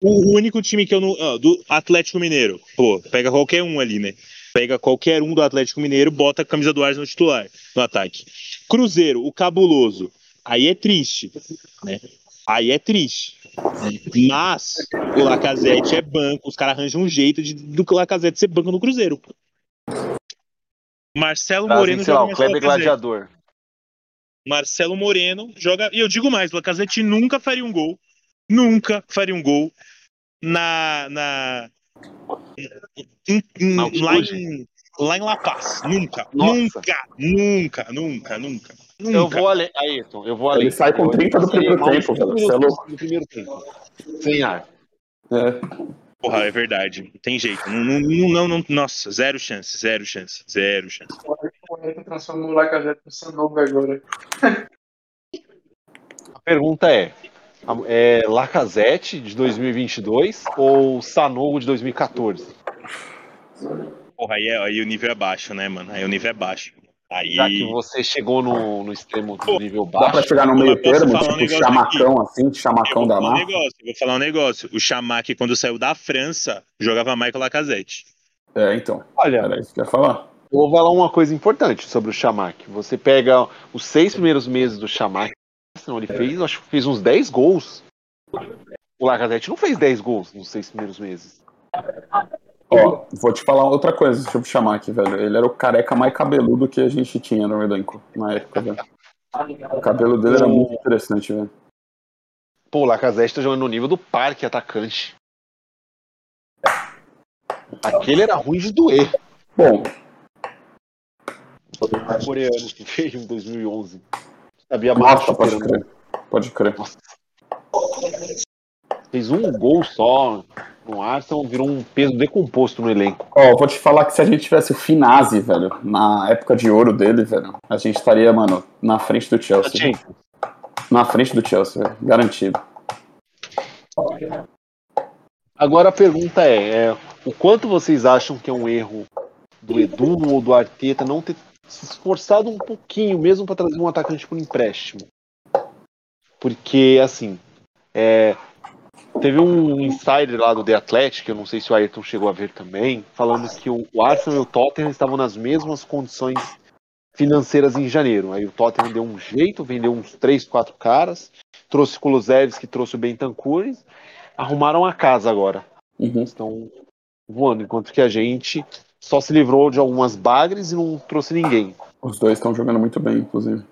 O único time que eu não. ó, do Atlético Mineiro. Pô, pega qualquer um ali, né? Pega qualquer um do Atlético Mineiro, bota a camisa do Arsenal titular no ataque. Cruzeiro, o cabuloso. Aí é triste, né? Aí é triste. Mas o Lacazette é banco, os caras arranjam um jeito de, do Lacazette ser banco no Cruzeiro. Marcelo Trazem, Moreno sei lá, o o Kleber Lacazette. Gladiador. Marcelo Moreno joga. E eu digo mais, o Lacazette nunca faria um gol. Nunca faria um gol na. na em- em- lá, em, lá em La Paz. Nunca. Nossa. Nunca. Nunca, nunca, nunca. Eu Nunca. vou além. Ayrton, eu vou além. Ele sai com Eu- 30 do eu primeiro tempo, Você é louco. Primeiro tempo. Sem ar. É. Porra, é verdade. Não tem jeito. Não, não, não, não, nossa, zero chance, zero chance, zero chance. O Ayrton transformou o Lacazette no Sanogo agora. A pergunta é: é Lacazette de 2022 ou Sanogo de 2014? Porra, aí, é- aí o nível é baixo, né, mano? Aí o nível é baixo. Aí. Já que você chegou no, no extremo do nível Dá pra baixo, chegar no meio termo, um tipo negócio chamacão assim, Eu chamacão vou da falar um negócio, vou falar um negócio. O Chamac, quando saiu da França, jogava Michael Lacazette. É, então. olha, Era isso que eu ia falar. eu vou falar uma coisa importante sobre o Chamac. Você pega os seis primeiros meses do Chamac, ele fez, acho que fez uns 10 gols. O Lacazette não fez 10 gols nos seis primeiros meses. Ó, vou te falar outra coisa, deixa eu chamar aqui, velho. Ele era o careca mais cabeludo que a gente tinha no elenco na época, velho. O cabelo dele era muito interessante, velho. Pô, o Lacazette tá jogando no nível do parque atacante. Aquele era ruim de doer. Bom, O coreano que veio em 2011. Sabia nossa, mais pode crer. Pode crer. Fez um gol só no Arsenal, virou um peso decomposto no elenco. Ó, vou te falar que se a gente tivesse o Finazzi, velho, na época de ouro dele, velho, a gente estaria, mano, na frente do Chelsea. Na frente do Chelsea, velho. Garantido. Agora a pergunta é, é, o quanto vocês acham que é um erro do Edu ou do Arteta não ter se esforçado um pouquinho mesmo para trazer um atacante por empréstimo? Porque, assim, é, Teve um insider lá do The Athletic, eu não sei se o Ayrton chegou a ver também, falando que o Arsenal e o Tottenham estavam nas mesmas condições financeiras em janeiro. Aí o Tottenham deu um jeito, vendeu uns 3, 4 caras, trouxe Kulusevski, trouxe o Bentancur, arrumaram a casa agora. Uhum. Estão voando, enquanto que a gente só se livrou de algumas bagres e não trouxe ninguém. Os dois estão jogando muito bem, inclusive.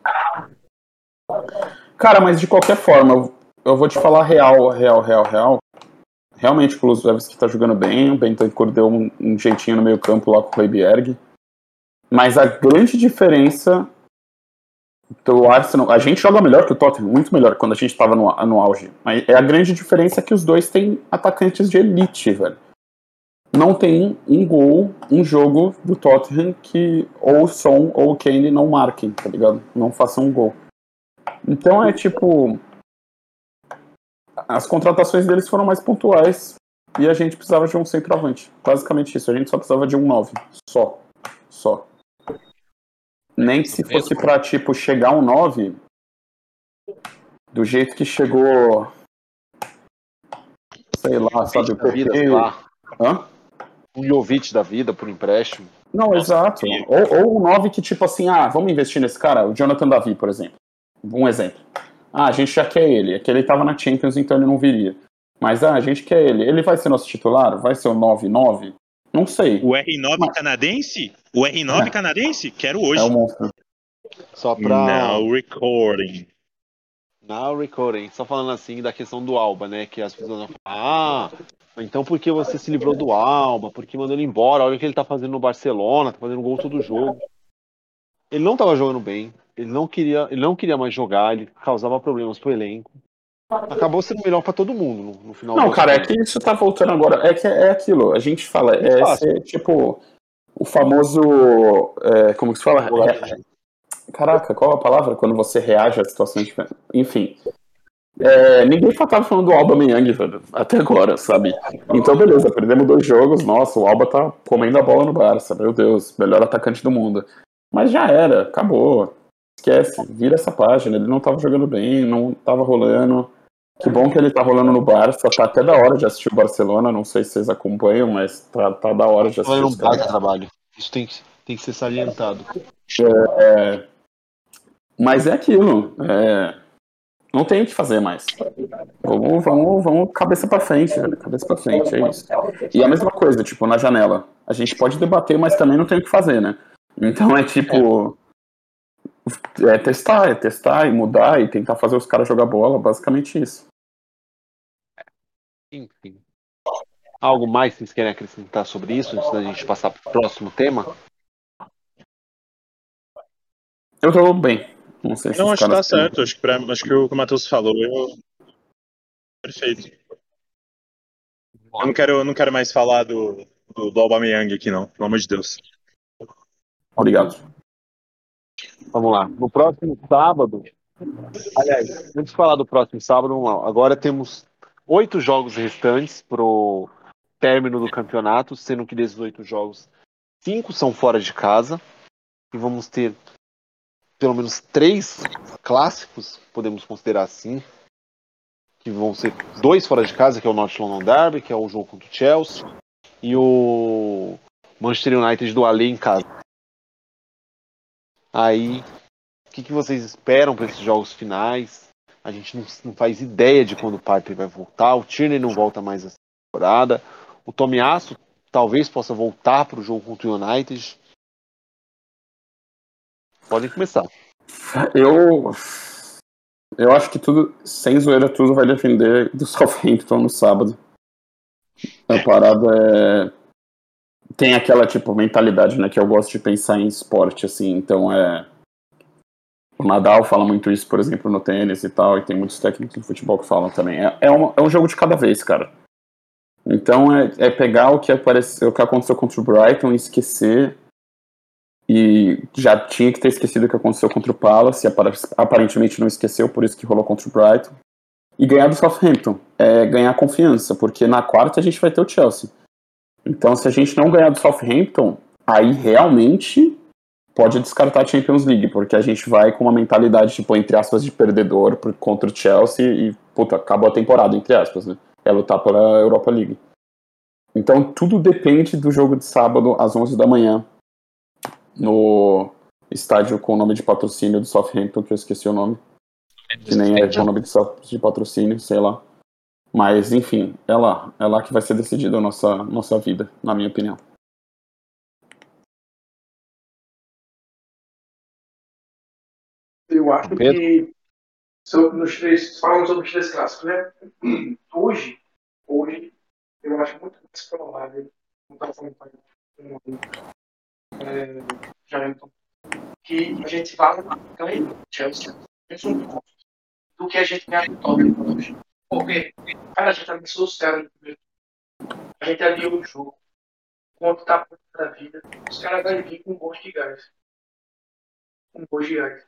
Cara, mas de qualquer forma, eu- vou te falar real, real, real, real. Realmente o Kulusevski tá jogando bem, o Bentancur deu um, um jeitinho no meio campo lá com o Højbjerg. Mas a grande diferença do Arsenal... A gente joga melhor que o Tottenham, muito melhor, quando a gente tava no, no auge. Mas é a grande diferença que os dois têm atacantes de elite, velho. Não tem um gol, um jogo do Tottenham que ou o Son ou o Kane não marquem, tá ligado? Não façam um gol. Então é tipo. As contratações deles foram mais pontuais e a gente precisava de um centroavante. Basicamente isso. A gente só precisava de um 9. Só. Só. Nem que se fosse pra, tipo, chegar um 9 do jeito que chegou. Sei lá, sabe? O lá, Hã? um Jovic da vida por empréstimo. Não, exato. Ou, ou um 9 que, tipo assim, ah, vamos investir nesse cara, o Jonathan Davi, por exemplo. Um exemplo. Ah, a gente já quer ele. É que ele tava na Champions, então ele não viria. Mas, ah, a gente quer ele. Ele vai ser nosso titular? Vai ser o 9-9? Não sei. O R9 canadense? O R9 É. canadense? Quero hoje. É o monstro. Só pra. Now recording. Now recording. Só falando assim da questão do Alba, né? Que as pessoas vão falar, ah, então por que você se livrou do Alba? Por que mandou ele embora? Olha o que ele tá fazendo no Barcelona, tá fazendo gol todo jogo. Ele não tava jogando bem, ele não queria, ele não queria mais jogar, ele causava problemas pro elenco. Acabou sendo melhor pra todo mundo no, no final Não, cara, é que isso tá voltando agora. É que é aquilo. A gente fala, é ser, tipo, o famoso. é, como que se fala? É, Caraca, qual a palavra? Quando você reage a situações diferentes. Enfim. É, ninguém tava falando do Alba Meyang, velho, até agora, sabe? Então, beleza, perdemos dois jogos. Nossa, o Alba tá comendo a bola no Barça, meu Deus, melhor atacante do mundo. Mas já era, acabou. Esquece, vira essa página. Ele não tava jogando bem, não tava rolando. Que bom que ele tá rolando no Barça, tá até da hora de assistir o Barcelona. Não sei se vocês acompanham, mas tá, tá da hora de assistir. Fazendo um baita trabalho. Isso tem, que- tem que ser salientado. É, mas é aquilo. é, não tem o que fazer mais. Vamos, vamos, vamos cabeça pra frente, velho. Cabeça pra frente, é isso. E a mesma coisa, tipo, na janela. A gente pode debater, mas também não tem o que fazer, né? Então é tipo. É testar, é testar e mudar e tentar fazer os caras jogar bola, basicamente isso. Enfim. Algo mais que vocês querem acrescentar sobre isso antes da gente passar pro próximo tema? Eu tô bem. Não sei se Não, acho que tá certo. Acho que, pra, acho que o que o Matheus falou, eu... Perfeito. Eu não quero, eu não quero mais falar do, do, do Aubameyang aqui, não. Pelo amor de Deus. Obrigado. Vamos lá. No próximo sábado. Aliás, antes de falar do próximo sábado, vamos lá. Agora temos oito jogos restantes pro término do campeonato, sendo que desses oito jogos, cinco são fora de casa. E vamos ter pelo menos três clássicos, podemos considerar assim. Que vão ser dois fora de casa, que é o North London Derby, que é o jogo contra o Chelsea, e o Manchester United do Alê em casa. Aí, o que, que vocês esperam para esses jogos finais? A gente não, não faz ideia de quando o Partey vai voltar. O Tierney não volta mais essa temporada. O Tomiasso talvez possa voltar para o jogo contra o United. Podem começar. Eu. Eu acho que tudo, sem zoeira, tudo vai defender do [LAUGHS] Southampton no sábado. A parada é. Tem aquela, tipo, mentalidade, né? Que eu gosto de pensar em esporte, assim. Então é. O Nadal fala muito isso, por exemplo, no tênis e tal, e tem muitos técnicos de futebol que falam também. É, é, um, é um jogo de cada vez, cara. Então é, é pegar o que, apareceu, o que aconteceu contra o Brighton e esquecer e já tinha que ter esquecido o que aconteceu contra o Palace, apar- aparentemente não esqueceu, por isso que rolou contra o Brighton. E ganhar do Southampton, é ganhar confiança, porque na quarta a gente vai ter o Chelsea. Então, se a gente não ganhar do Southampton, aí realmente pode descartar a Champions League, porque a gente vai com uma mentalidade, tipo, entre aspas, de perdedor contra o Chelsea e, puta, acabou a temporada, entre aspas, né? é lutar pela Europa League. Então tudo depende do jogo de sábado às 11 da manhã no estádio com o nome de patrocínio do Southampton, que eu esqueci o nome. Que nem é o nome de, de patrocínio, sei lá. Mas, enfim, é lá. É lá que vai ser decidida a nossa, nossa vida, na minha opinião. Eu acho Pedro? que sobre, nos três, falando sobre os três clássicos, né? [CLEARS THROAT] Hoje, hoje, eu acho muito mais provável, não estava falando com é, que a gente vá ganhar o Chelsea do que a gente ganhar o Tottenham hoje. Porque, cara, a gente os caras no primeiro A gente abriu o jogo. Quanto tá da vida, os caras vão vir com gosto de gás. Com gosto de gás.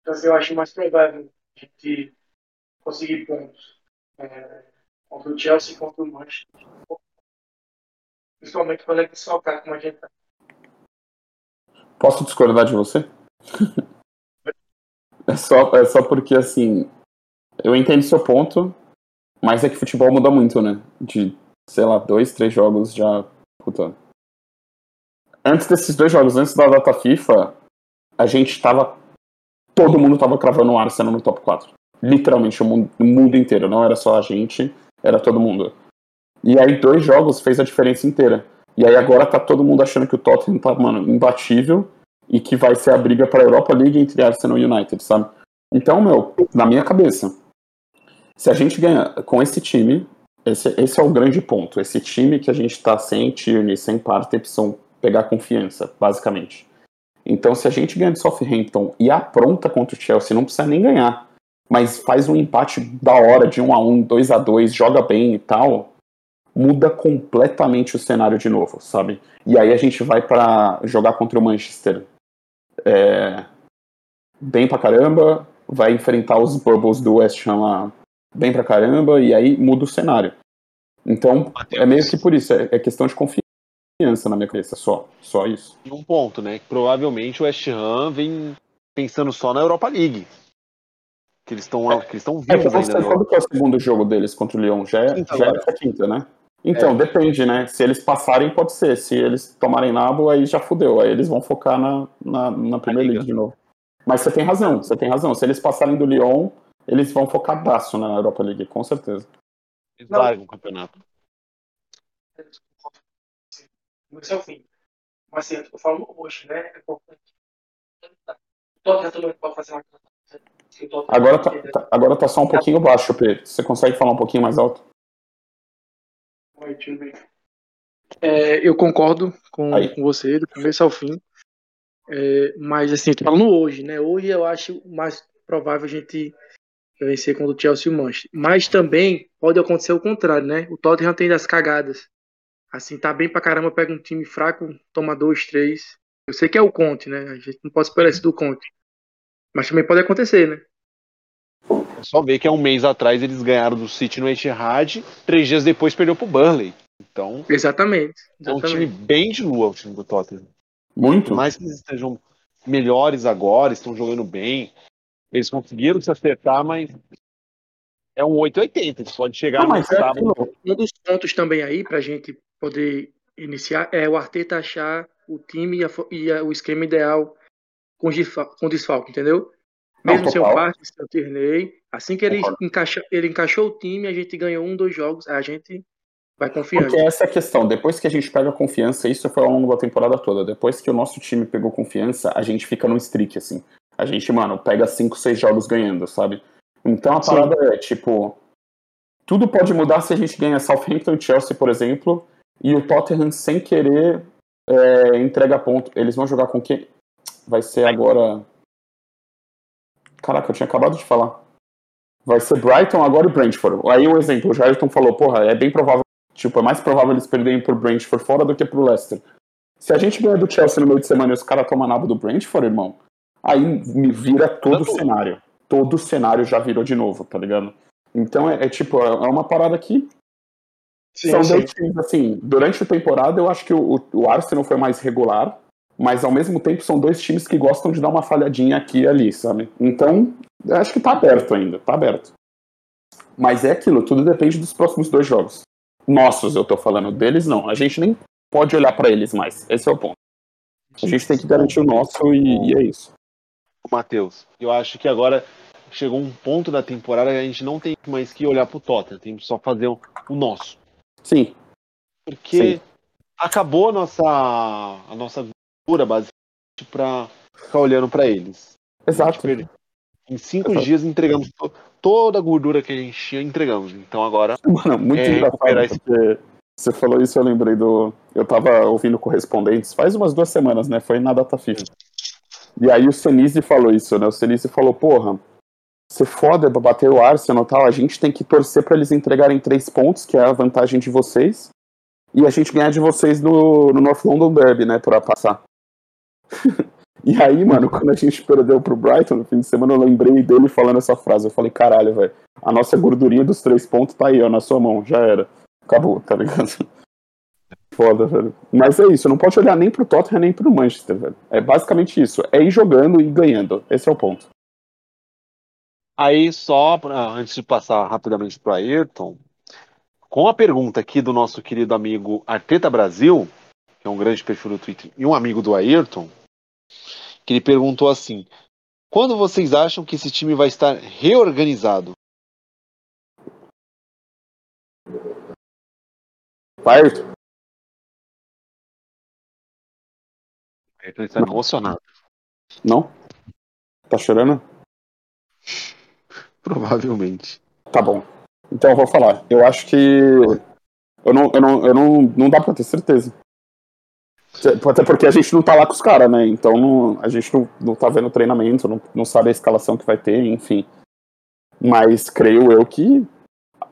Então, assim, eu acho mais provável a gente conseguir pontos é, contra o Chelsea contra o Manchester. Principalmente quando é soltar como a gente tá. Posso discordar de você? [LAUGHS] é, só, é só porque, assim, eu entendo seu ponto, mas é que futebol muda muito, né? De, sei lá, dois, três jogos já. Puta. Antes desses dois jogos, antes da data FIFA, a gente tava. Todo mundo tava cravando o Arsenal no top 4. Literalmente, o mundo, o mundo inteiro. Não era só a gente, era todo mundo. E aí, dois jogos fez a diferença inteira. E aí, agora tá todo mundo achando que o Tottenham tá, mano, imbatível e que vai ser a briga pra Europa League entre Arsenal e United, sabe? Então, meu, na minha cabeça, se a gente ganhar com esse time, esse, esse é o grande ponto. Esse time que a gente tá sem Tierney, sem Partey, precisam pegar confiança, basicamente. Então, se a gente ganha de Southampton e apronta contra o Chelsea, não precisa nem ganhar, mas faz um empate da hora de 1 a 1 2 a 2 joga bem e tal, muda completamente o cenário de novo, sabe? E aí a gente vai para jogar contra o Manchester é, bem pra caramba, vai enfrentar os Bubbles do West Ham bem pra caramba, e aí muda o cenário. Então, é meio que por isso, é, é questão de confiança na minha cabeça, só, só isso. E um ponto, né? Que provavelmente o West Ham vem pensando só na Europa League. Que eles estão que eles estão É, vivos você ainda. Europa. que é o segundo jogo deles contra o Lyon? Já é, Quinta já é essa quinta, né? Então, É. depende, né? Se eles passarem, pode ser. Se eles tomarem nabo, aí já fudeu. Aí eles vão focar na, na, na Premier Liga. De novo. Mas você tem razão, você tem razão. Se eles passarem do Lyon, eles vão focar braço na Europa League, com certeza. Eles largam o campeonato. Esse é o fim. Mas assim, eu falando hoje, né? É importante. Tottenham também pode fazer uma Agora tá, tá- agora tá só um pouquinho baixo, Pedro. Você consegue falar um pouquinho mais alto? Oi, eu ver. É, eu concordo com, com você, do começo ao fim. É, mas assim, tô falando hoje, né? Hoje eu acho mais provável a gente vencer contra o Chelsea e o Manchester. Mas também pode acontecer o contrário, né? O Tottenham tem das cagadas. Assim, tá bem pra caramba, pega um time fraco, toma dois, três. Eu sei que é o Conte, né? A gente não pode esperar isso do Conte. Mas também pode acontecer, né? É só ver que há um mês atrás eles ganharam do City no Etihad, três dias depois perdeu pro Burnley. Então, Exatamente. é um time exatamente. bem de lua o time do Tottenham. Muito? Por mais que eles estejam melhores agora, estão jogando bem, eles conseguiram se acertar, mas é um 880. Eles podem chegar Não, no mas é. Um dos pontos também aí pra gente poder iniciar é o Arteta achar o time e, a e a- o esquema ideal com, com desfalque, entendeu? Não, Mesmo sem o. Parque, sem o Tierney, assim que ele, encaixa, ele encaixou o time, a gente ganhou um, dois jogos, a gente vai confiante. Porque essa é a questão. Depois que a gente pega confiança, isso foi ao longo da temporada toda. Depois que o nosso time pegou confiança, a gente fica num streak, assim. A gente, mano, pega cinco, seis jogos ganhando, sabe? Então a Sim. parada é, tipo. Tudo pode mudar se a gente ganha Southampton e Chelsea, por exemplo, e o Tottenham, sem querer, é, entrega ponto. Eles vão jogar com quem? Vai ser agora. Caraca, eu tinha acabado de falar. Vai ser Brighton agora e Brentford. Aí o exemplo, o Jairton falou, porra, é bem provável, tipo, é mais provável eles perderem por Brentford fora do que pro Leicester. Se a gente ganhar do Chelsea no meio de semana e os caras tomam nabo do Brentford, irmão, aí me vira todo o cenário. Todo o cenário já virou de novo, tá ligado? Então é, é tipo, é é uma parada que Sim, são dois times, assim, durante a temporada eu acho que o, o Arsenal foi mais regular, mas ao mesmo tempo são dois times que gostam de dar uma falhadinha aqui e ali, sabe? Então, eu acho que tá aberto ainda, tá aberto. Mas é aquilo, tudo depende dos próximos dois jogos. Nossos, eu tô falando. Deles, não. A gente nem pode olhar para eles mais. Esse é o ponto. A gente tem que garantir o nosso e, e é isso. Matheus, eu acho que agora chegou um ponto da temporada que a gente não tem mais que olhar pro Tottenham, tem que só fazer o, nosso. Sim. Porque Sim. acabou a nossa, a nossa gordura, basicamente, pra ficar olhando pra eles. Exato. Em cinco Exato. dias entregamos to- toda a gordura que a gente tinha, entregamos. Então agora Mano, muito É, engraçado, esse- porque você falou isso, eu lembrei do. Eu tava ouvindo correspondentes faz umas duas semanas, né? Foi na data FIFA. E aí o Senise falou isso, né? O Senise falou, porra, você foda pra bater o Arsenal tal, a gente tem que torcer pra eles entregarem três pontos, que é a vantagem de vocês, e a gente ganhar de vocês no, no North London Derby, né? Pra passar. [LAUGHS] e aí, mano, quando a gente perdeu pro Brighton no fim de semana, eu lembrei dele falando essa frase. Eu falei, caralho, velho, a nossa gordurinha dos três pontos tá aí, ó, na sua mão, já era. Acabou, tá ligado? Foda, velho. Mas é isso, não pode olhar nem pro Tottenham nem pro Manchester, velho. É basicamente isso. É ir jogando e ganhando. Esse é o ponto. Aí, só pra, antes de passar rapidamente para Ayrton, com a pergunta aqui do nosso querido amigo Arteta Brasil, que é um grande perfil do Twitter, e um amigo do Ayrton, que ele perguntou assim: quando vocês acham que esse time vai estar reorganizado? Ayrton. Ayrton está emocionado. Não? Tá chorando? Provavelmente. Tá bom. Então eu vou falar. Eu acho que. Eu não, eu não, eu não, não dá pra ter certeza. Até porque a gente não tá lá com os caras, né? Então não- a gente não, não tá vendo o treinamento, não, não sabe a escalação que vai ter, enfim. Mas creio eu que.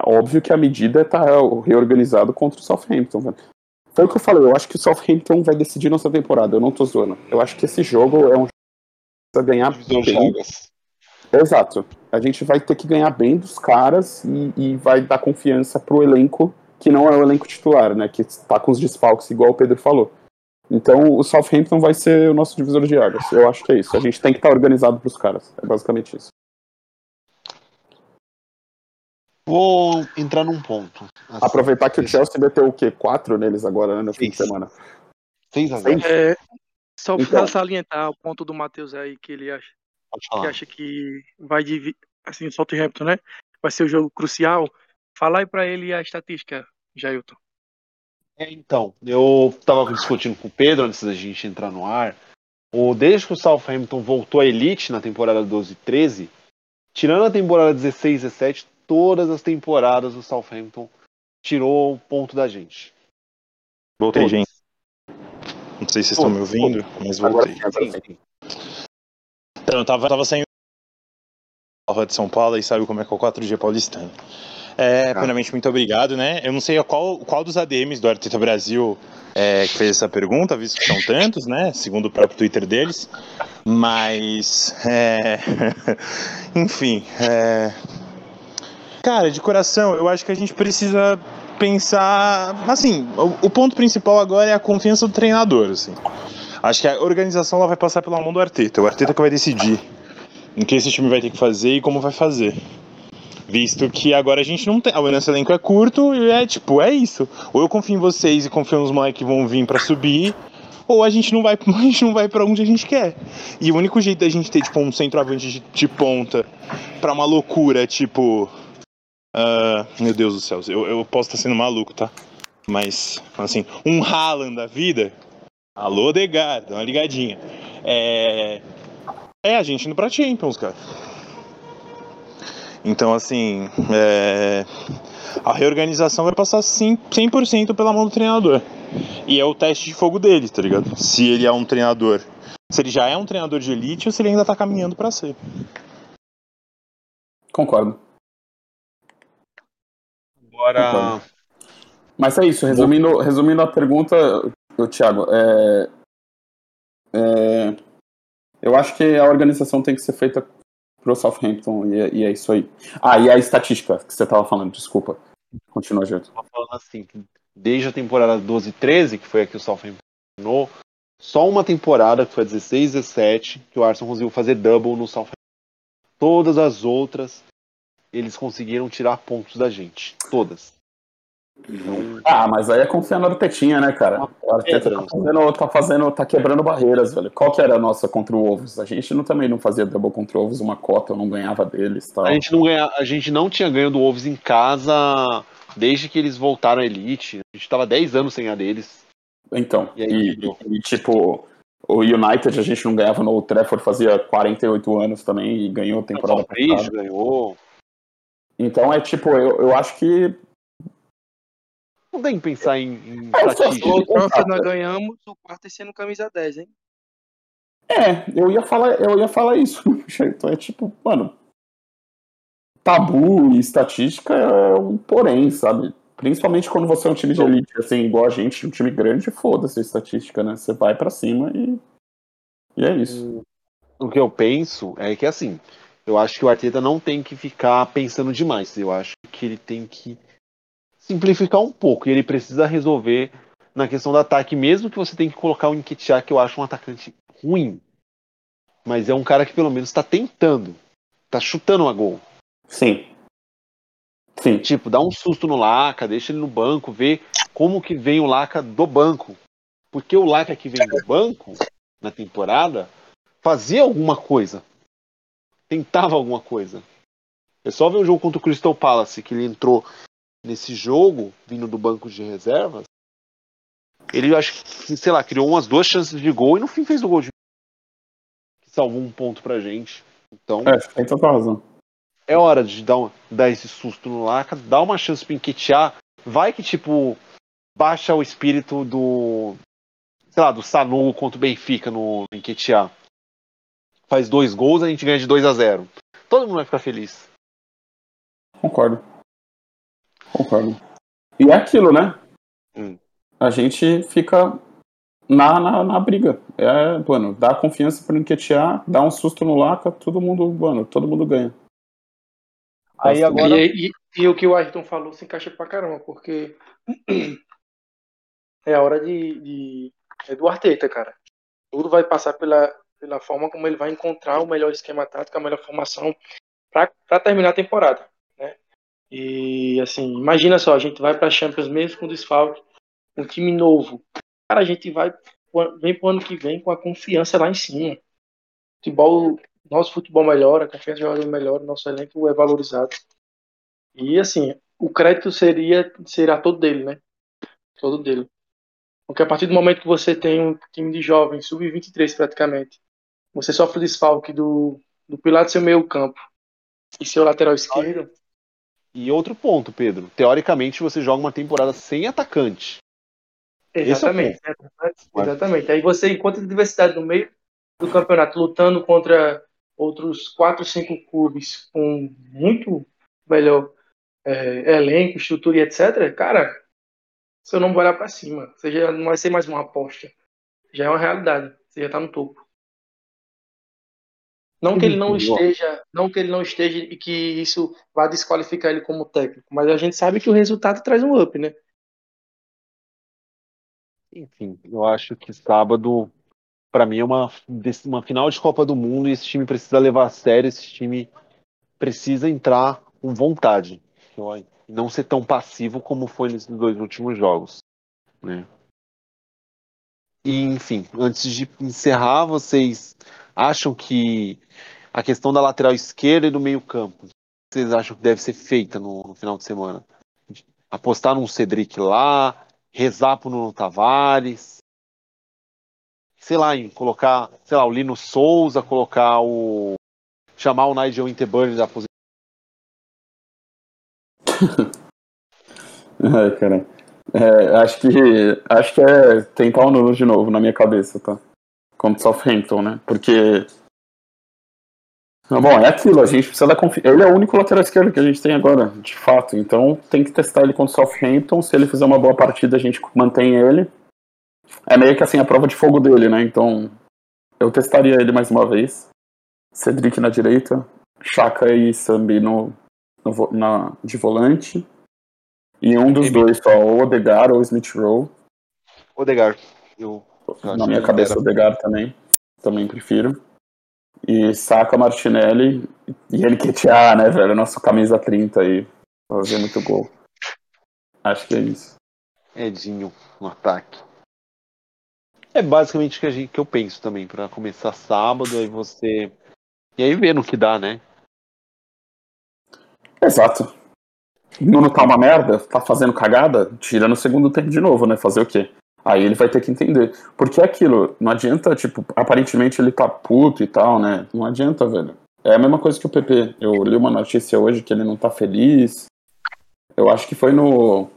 Óbvio que a medida tá reorganizado contra o Southampton, velho. Foi o que eu falei, eu acho que o Southampton vai decidir nossa temporada, eu não tô zoando. Eu acho que esse jogo é um jogo que precisa ganhar bem. Exato. A gente vai ter que ganhar bem dos caras e, e vai dar confiança pro elenco, que não é o elenco titular, né? Que tá com os desfalques, igual o Pedro falou. Então o Southampton vai ser o nosso divisor de águas. Eu acho que é isso. A gente tem que estar organizado pros caras. É basicamente isso. Vou entrar num ponto. Assim, Aproveitar que o Chelsea meteu o quê? Quatro neles agora, né? No fim de Seis. semana. 6 a 0 É, só Então. pra salientar o ponto do Matheus aí, que ele acha que acha que vai dividir, assim, o Southampton, né? Vai ser o jogo crucial. Fala aí pra ele a estatística, Jailton. É, então, eu estava discutindo com o Pedro antes da gente entrar no ar. O, desde que o Southampton voltou à elite na temporada 12 e 13, tirando a temporada 16 e 17, todas as temporadas o Southampton tirou o ponto da gente. Voltei, Todas. gente. Não sei se vocês estão me ouvindo, mas Agora voltei. agora Sim, sim. sim. Então, eu tava, tava saindo da de São Paulo e sabe como é que é o 4G paulistano. É, Ah. primeiramente, muito obrigado, né? Eu não sei qual, qual dos ADMs do Arteta Brasil é, que fez essa pergunta, visto que são tantos, né? Segundo o próprio Twitter deles. Mas, é... [LAUGHS] enfim, é... cara, de coração, eu acho que a gente precisa pensar, assim, o, o ponto principal agora é a confiança do treinador, assim. Acho que a organização ela vai passar pela mão do Arteta. O Arteta que vai decidir o que esse time vai ter que fazer e como vai fazer. Visto que agora a gente não tem. O nosso elenco é curto e é tipo, é isso. Ou eu confio em vocês e confio nos moleques que vão vir pra subir, ou a gente não vai, [LAUGHS] a gente não vai para onde a gente quer. E o único jeito da gente ter tipo um centroavante de, de ponta pra uma loucura, tipo. Ah, meu Deus do céu, eu, eu posso estar sendo maluco, tá? Mas, assim, um Haaland da vida. Alô, Degar, dá uma ligadinha. É. É a gente indo pra Champions, cara. Então, assim, é, a reorganização vai passar sim- 100% pela mão do treinador. E é o teste de fogo dele, tá ligado? Se ele é um treinador. Se ele já é um treinador de elite ou se ele ainda tá caminhando pra ser. Concordo. Agora, Mas é isso, resumindo, resumindo a pergunta, o Thiago, é, é, eu acho que a organização tem que ser feita pro Southampton e, é- e é isso aí. Ah, e a estatística que você tava falando, desculpa. Continua, Gerto. tava falando assim, desde a temporada 12 e 13, que foi a que o Southampton terminou, só uma temporada, que foi a 16 e 17, que o Arsenal conseguiu fazer double no Southampton. Todas as outras eles conseguiram tirar pontos da gente. Todas. Então... Ah, mas aí é confiar no Artetinha, né, cara? O Arteta tá fazendo, tá fazendo, tá quebrando barreiras, velho. Qual que era a nossa contra o Wolves? A gente não, também não fazia double contra o Wolves, uma cota, eu não ganhava deles tal. A gente não, ganha, a gente não tinha ganho do Wolves em casa desde que eles voltaram à Elite. A gente tava 10 anos sem a deles. Então, e, aí, e, e, tipo, o United a gente não ganhava no Old Trafford fazia 48 anos também e ganhou a temporada passada. ganhou. Então é tipo, eu, eu acho que não tem que pensar em, em é, estatística. O troféu nós ganhamos, o quarto é sendo camisa 10, hein? É, eu ia falar, eu ia falar isso. [LAUGHS] Então é tipo, mano, tabu e estatística é um porém, sabe? Principalmente quando você é um time de elite, assim, igual a gente, um time grande, foda-se a estatística, né? Você vai para cima e. E é isso. O que eu penso é que, assim, eu acho que o Arteta não tem que ficar pensando demais. Eu acho que ele tem que simplificar um pouco. E ele precisa resolver na questão do ataque, mesmo que você tenha que colocar o Nketiah, que eu acho um atacante ruim. Mas é um cara que pelo menos está tentando. Tá chutando a gol. Sim. Sim. Tipo, dá um susto no Laca, deixa ele no banco, vê como que vem o Laca do banco. Porque o Laca que vem do banco na temporada fazia alguma coisa. Tentava alguma coisa. É só ver o jogo contra o Crystal Palace, que ele entrou nesse jogo, vindo do banco de reservas, ele acho que, sei lá, criou umas duas chances de gol e no fim fez o gol de que salvou um ponto pra gente. Então. É, tem toda razão. É hora de dar, um, dar esse susto no Laca, dar uma chance pra enquetear. Vai que, tipo, baixa o espírito do. Sei lá, do Sanu contra o Benfica no enquetear. Faz dois gols, a gente ganha de 2 a 0 Todo mundo vai ficar feliz. Concordo. Concordo. E é aquilo, né? Hum. A gente fica na, na, na, briga. É, mano, dá confiança para enquetear, dá um susto no Laca, todo mundo, mano, todo mundo ganha. Aí agora... E, e, e, o que o Ayrton falou se encaixa pra caramba, porque [CLEARS THROAT] é a hora de, de é do Arteta, cara. Tudo vai passar pela, pela forma como ele vai encontrar o melhor esquema tático, a melhor formação para terminar a temporada. E assim, imagina só, a gente vai para Champions mesmo com desfalque, um time novo. Cara, a gente vai vem pro ano que vem com a confiança lá em cima. Futebol, nosso futebol melhora, a confiança do jogador melhora, nosso elenco é valorizado. E assim, o crédito seria será todo dele, né? Todo dele. Porque a partir do momento que você tem um time de jovens, sub-23 praticamente, você sofre o desfalque do, do pilar do seu meio campo e seu lateral esquerdo, e outro ponto, Pedro. Teoricamente, você joga uma temporada sem atacante. Exatamente. É exatamente. Aí você encontra diversidade no meio do campeonato, lutando contra outros 4, 5 clubes com muito melhor é, elenco, estrutura e etc. Cara, seu nome vai lá para cima. Você já não vai ser mais uma aposta. Já é uma realidade. Você já tá no topo. Não que ele não esteja, não que ele não esteja e que isso vá desqualificar ele como técnico, mas a gente sabe que o resultado traz um up, né? Enfim, eu acho que sábado, para mim, é uma, uma final de Copa do Mundo e esse time precisa levar a sério, esse time precisa entrar com vontade. E não ser tão passivo como foi nesses dois últimos jogos. Né? E, enfim, antes de encerrar, vocês acham que a questão da lateral esquerda e do meio-campo, vocês acham que deve ser feita no, no, final de semana? Apostar num Cedric lá, rezar pro Nuno Tavares, sei lá, em colocar, sei lá, o Lino Souza, colocar o. chamar o Nigel Winterburn da posição. [LAUGHS] Ai, cara. É, acho que acho que é tentar o Nuno de novo na minha cabeça, tá? Contra o Southampton, né? Porque. Bom, é aquilo, a gente precisa da confiança. Ele é o único lateral esquerdo que a gente tem agora, de fato. Então tem que testar ele contra o Southampton. Se ele fizer uma boa partida, a gente mantém ele. É meio que assim a prova de fogo dele, né? Então eu testaria ele mais uma vez. Cedric na direita, Chaka e Sambi no, no, na, de volante. E um dos dois só, ou Odegar ou Smith Rowe. Odegar. Eu na minha cabeça, o Degar também. Também prefiro. E saca Martinelli e ele quetear, né, velho? Nosso camisa 30 aí. Fazer muito gol. Acho que é isso. Edinho no ataque. É basicamente o que, a gente, que eu penso também, para começar sábado, aí você. E aí ver no que dá, né? Exato. Nuno tá uma merda, tá fazendo cagada, tira no segundo tempo de novo, né? Fazer o quê? Aí ele vai ter que entender. Porque é aquilo, não adianta, tipo, aparentemente ele tá puto e tal, né? Não adianta, velho. É a mesma coisa que o PP. Eu li uma notícia hoje que ele não tá feliz. Eu acho que foi no.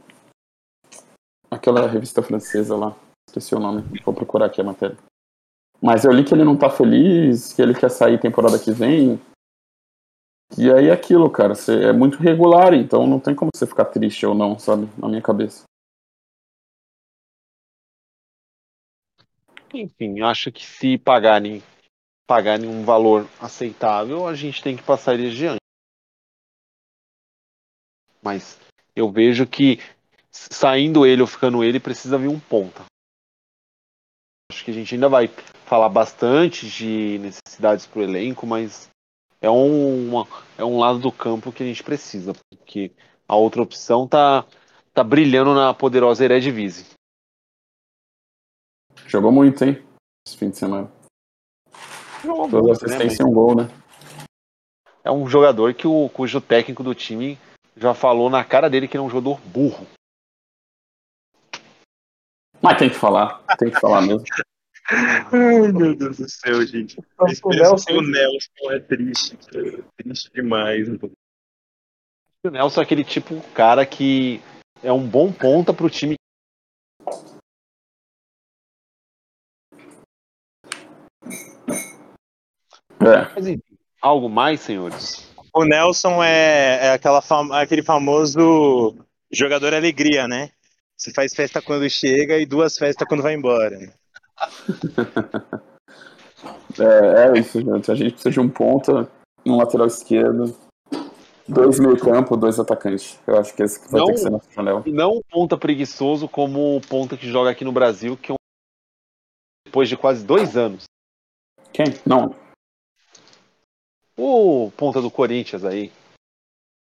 Aquela revista francesa lá. Esqueci o nome. Vou procurar aqui a matéria. Mas eu li que ele não tá feliz, que ele quer sair temporada que vem. E aí é aquilo, cara. É muito regular, então não tem como você ficar triste ou não, sabe? Na minha cabeça. Enfim, acho que se pagarem, pagarem um valor aceitável, a gente tem que passar ele adiante. Mas eu vejo que saindo ele ou ficando ele, precisa vir um ponta. Acho que a gente ainda vai falar bastante de necessidades para o elenco, mas é um, uma, é um lado do campo que a gente precisa, porque a outra opção tá, tá brilhando na poderosa Eredivisie. Jogou muito, hein? Esse fim de semana. Jogou Toda né, assistência e um gol, né? É um jogador que o, cujo técnico do time já falou na cara dele que ele é um jogador burro. Mas tem que falar, tem que falar mesmo. [LAUGHS] Ai, meu Deus do céu, gente. Mas o Esse Nelson- o Nelson é triste, cara. Triste demais. O Nelson é aquele tipo de cara que é um bom ponta pro time. É. Mas enfim, algo mais, senhores? O Nelson é, é aquela fam- aquele famoso jogador alegria, né? Você faz festa quando chega e duas festas quando vai embora. [LAUGHS] É, é isso, gente. A gente precisa de um ponta, um lateral esquerdo, dois meio campo, dois atacantes. Eu acho que esse que vai Não. ter que ser nosso janela. E não um ponta preguiçoso como o ponta que joga aqui no Brasil, que é um... depois de quase dois anos. Quem? Não. O ponta do Corinthians aí.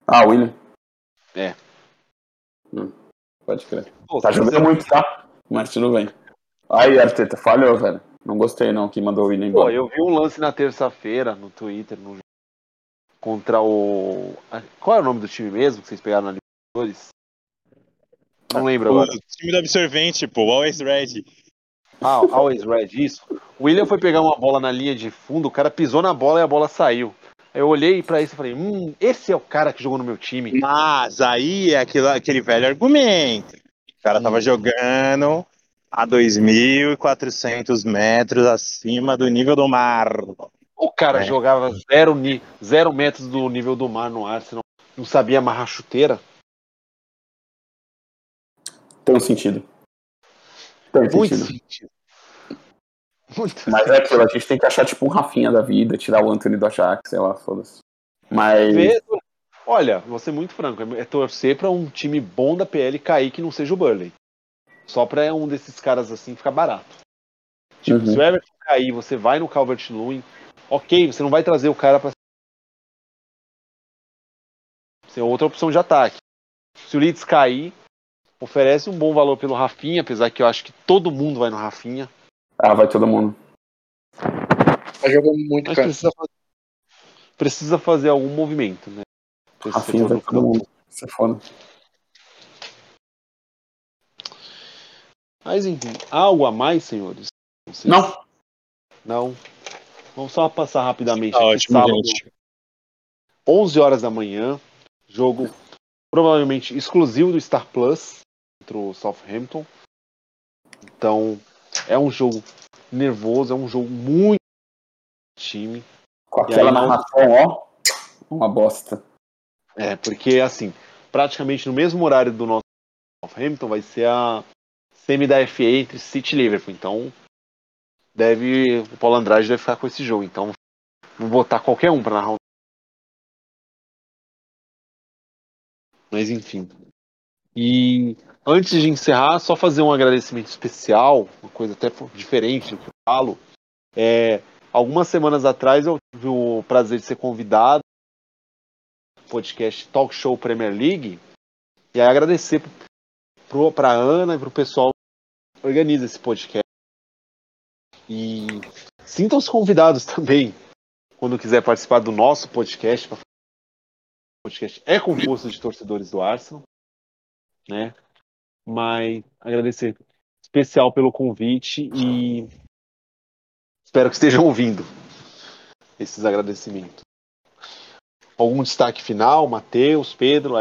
Ah, William. É. Hum, pode crer. Pô, Tá jogando muito, tá? Mas tudo bem. Aí, Arteta, falhou, velho. Não gostei, não, que mandou o William Pô, embora. eu vi um lance na terça-feira no Twitter no... contra o. ah, Qual é o nome do time mesmo que vocês pegaram na Libertadores? Não lembro agora. O time do absorvente, pô, always ready. Ah, Always Red, isso. O William foi pegar uma bola na linha de fundo, o cara pisou na bola e a bola saiu. Aí eu olhei pra isso e falei, hum, esse é o cara que jogou no meu time. Mas aí é aquilo, aquele velho argumento. O cara tava jogando a 2.400 metros acima do nível do mar. O cara É. jogava zero, ni- zero metros do nível do mar no Arsenal, não sabia amarrar chuteira. Tem um sentido. Tem Muito sentido. sentido. Muito Mas é aquilo, a gente tem que achar tipo um Rafinha da vida, tirar o Anthony do Ajax, sei lá, foda-se. Mas. Olha, vou ser muito franco, é torcer pra um time bom da PL cair que não seja o Burley. Só pra um desses caras assim ficar barato. Tipo, Uhum. se o Everton cair, você vai no Calvert Lewin, ok, você não vai trazer o cara pra ser outra opção de ataque. Se o Leeds cair, oferece um bom valor pelo Rafinha, apesar que eu acho que todo mundo vai no Rafinha. Ah, vai todo mundo. Tá jogando muito, Mas cara. precisa fazer, precisa fazer algum movimento, né? Esse Rafinha vai do todo mundo. Isso é foda. Mas enfim, algo a mais, senhores? sei Não. Não. Vamos só passar rapidamente Tá aqui. ótimo, sábado, gente. 11 horas da manhã. Jogo provavelmente exclusivo do Star Plus contra o Southampton. Então, é um jogo nervoso, é um jogo muito time. Com aquela narração, ó. Uma bosta. É, porque assim, praticamente no mesmo horário do nosso Southampton vai ser a semi da FA entre City e Liverpool. Então, deve o Paulo Andrade deve ficar com esse jogo. Então, vou botar qualquer um para narrar. Mas enfim. E antes de encerrar, só fazer um agradecimento especial, uma coisa até diferente do que eu falo. É, algumas semanas atrás eu tive o prazer de ser convidado ao podcast Talk Show Premier League. E aí agradecer para a Ana e para o pessoal que organiza esse podcast. E sintam-se convidados [LAUGHS] também quando quiser participar do nosso podcast. O podcast é composto de torcedores do Arsenal, né? Mas agradecer especial pelo convite e espero que estejam ouvindo esses agradecimentos. Algum destaque final, Matheus, Pedro?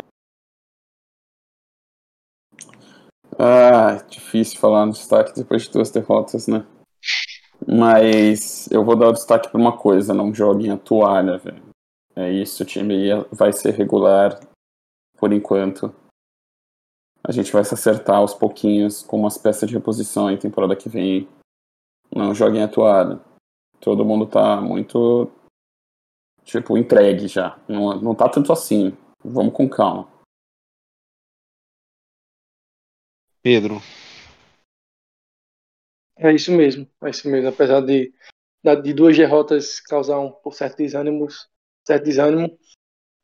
Ah, difícil falar no destaque depois de duas derrotas, né? Mas eu vou dar o destaque para uma coisa, não joguem a toalha, velho. É isso, o time vai ser regular por enquanto. A gente vai se acertar aos pouquinhos com umas peças de reposição em temporada que vem. Não joguem a toalha. Todo mundo tá muito, tipo, entregue já. Não, não tá tanto assim. Vamos com calma. Pedro. É isso mesmo, é isso mesmo. Apesar de, de duas derrotas causar um por certo desânimo, certo desânimo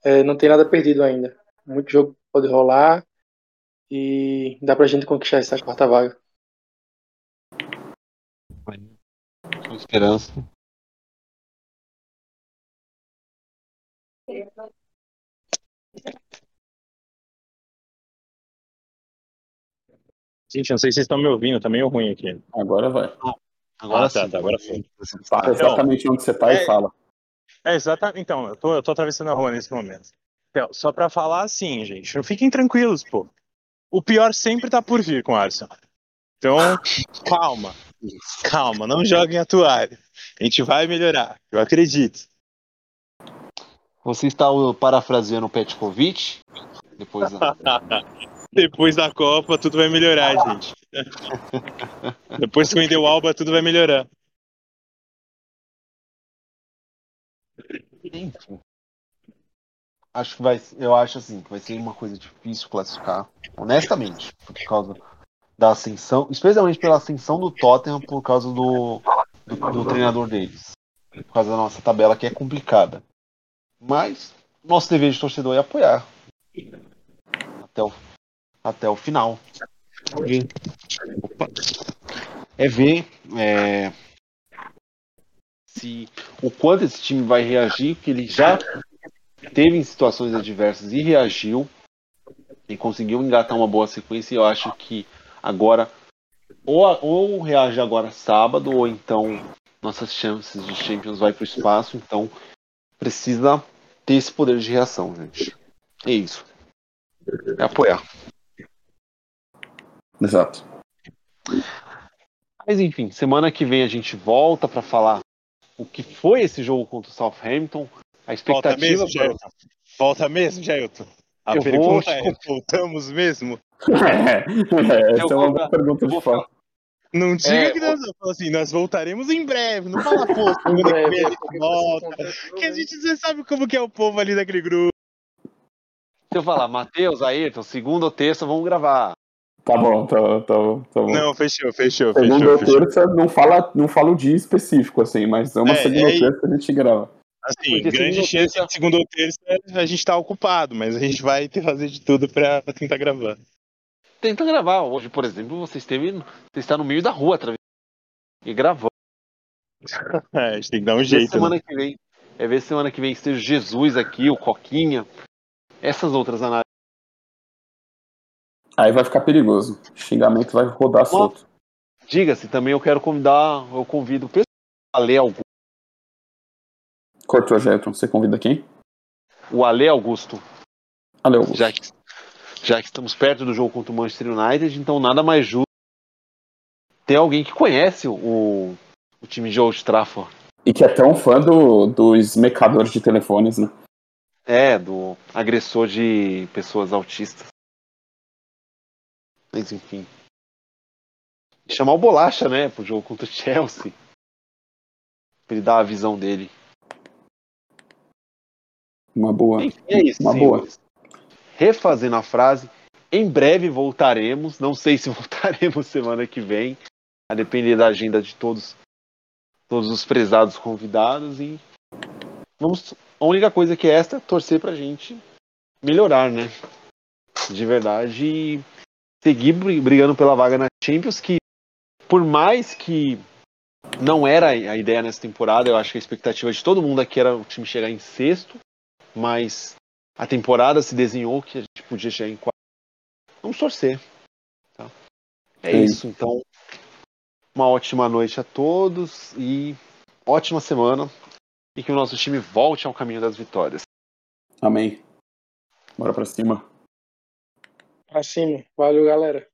é, não tem nada perdido ainda. Muito jogo pode rolar e dá pra gente conquistar essa quarta vaga. Com esperança. Gente, não sei se vocês estão me ouvindo, tá meio ruim aqui. Agora vai. Agora ah, tá, sim. tá, agora foi. Fala exatamente onde você tá é- e fala. É, exatamente. Então, eu tô, eu tô atravessando a rua nesse momento. Então, só pra falar assim, gente, fiquem tranquilos, pô. O pior sempre tá por vir com o Arsenal. Então, calma. Calma, não joguem a toalha. A gente vai melhorar, eu acredito. Você está parafraseando o Petkovic? Depois da... [LAUGHS] Depois da Copa, tudo vai melhorar, gente. Depois que vender o Alba, tudo vai melhorar. Enfim. Acho que vai. Eu acho assim que vai ser uma coisa difícil classificar, honestamente, por causa da ascensão, especialmente pela ascensão do Tottenham por causa do, do, do treinador deles. Por causa da nossa tabela que é complicada. Mas nosso dever de torcedor é apoiar. Até o, até o final. É ver é, se o quanto esse time vai reagir, que ele já teve em situações adversas e reagiu e conseguiu engatar uma boa sequência. E eu acho que agora ou, ou reage agora sábado ou então nossas chances de Champions vai para o espaço. Então precisa ter esse poder de reação, gente. É isso. É apoiar. Exato. Mas enfim, semana que vem a gente volta para falar o que foi esse jogo contra o Southampton. A Volta expectativa mesmo, Jailton? Volta mesmo, Jailton? A Eu vou pergunta te é, voltamos mesmo? É, é, essa é uma vou- boa pergunta eu de vou fato. Não diga É, que nós assim, nós voltaremos em breve. Não fala, pô, segunda que vem a gente volta. Que a gente já sabe como que é o povo ali daquele grupo. Se eu falar, Matheus, Ayrton, segunda ou terça, vamos gravar. Tá bom, tá, tá, tá bom. Não, fechou, fechou, Segunda ou terça não fala, não fala o dia específico, assim, mas é uma É, segunda é ou terça a gente grava. Assim, Porque grande chance terça- de segunda ou terça a gente tá ocupado, mas a gente vai ter que fazer de tudo pra, pra tentar gravar. Tenta gravar. Hoje, por exemplo, você esteve. Você está no meio da rua através. E gravando. [LAUGHS] É, a gente tem que dar um Ver jeito. semana Né? que vem. É ver semana que vem esteja Jesus aqui, o Coquinha. Essas outras análises. Aí vai ficar perigoso. O xingamento vai rodar solto. Diga-se, também eu quero convidar. Eu convido o pessoal a ler algum. Cortou, Jetron. Você convida quem? O Ale Augusto. Valeu. Já que, já que estamos perto do jogo contra o Manchester United, então nada mais justo ter alguém que conhece o, o time de Old Trafford. E que é tão fã do, dos mecadores de telefones, né? É, do agressor de pessoas autistas. Mas enfim. Chamar o Bolacha, né, pro jogo contra o [LAUGHS] Chelsea. Pra ele dar a visão dele. Uma boa. Enfim, é isso, Uma senhores. Refazendo a frase, em breve voltaremos. Não sei se [LAUGHS] voltaremos semana que vem. A depender da agenda de todos todos os prezados convidados e vamos. A única coisa que é esta é torcer pra gente melhorar, né? De verdade e seguir brigando pela vaga na Champions, que por mais que não era a ideia nessa temporada, eu acho que a expectativa de todo mundo aqui era o time chegar em sexto, mas a temporada se desenhou que a gente podia chegar em quarto. Vamos torcer. Tá? É Sim. isso, então. Uma ótima noite a todos e ótima semana. E que o nosso time volte ao caminho das vitórias. Amém. Bora pra cima. Pra cima. Valeu, galera.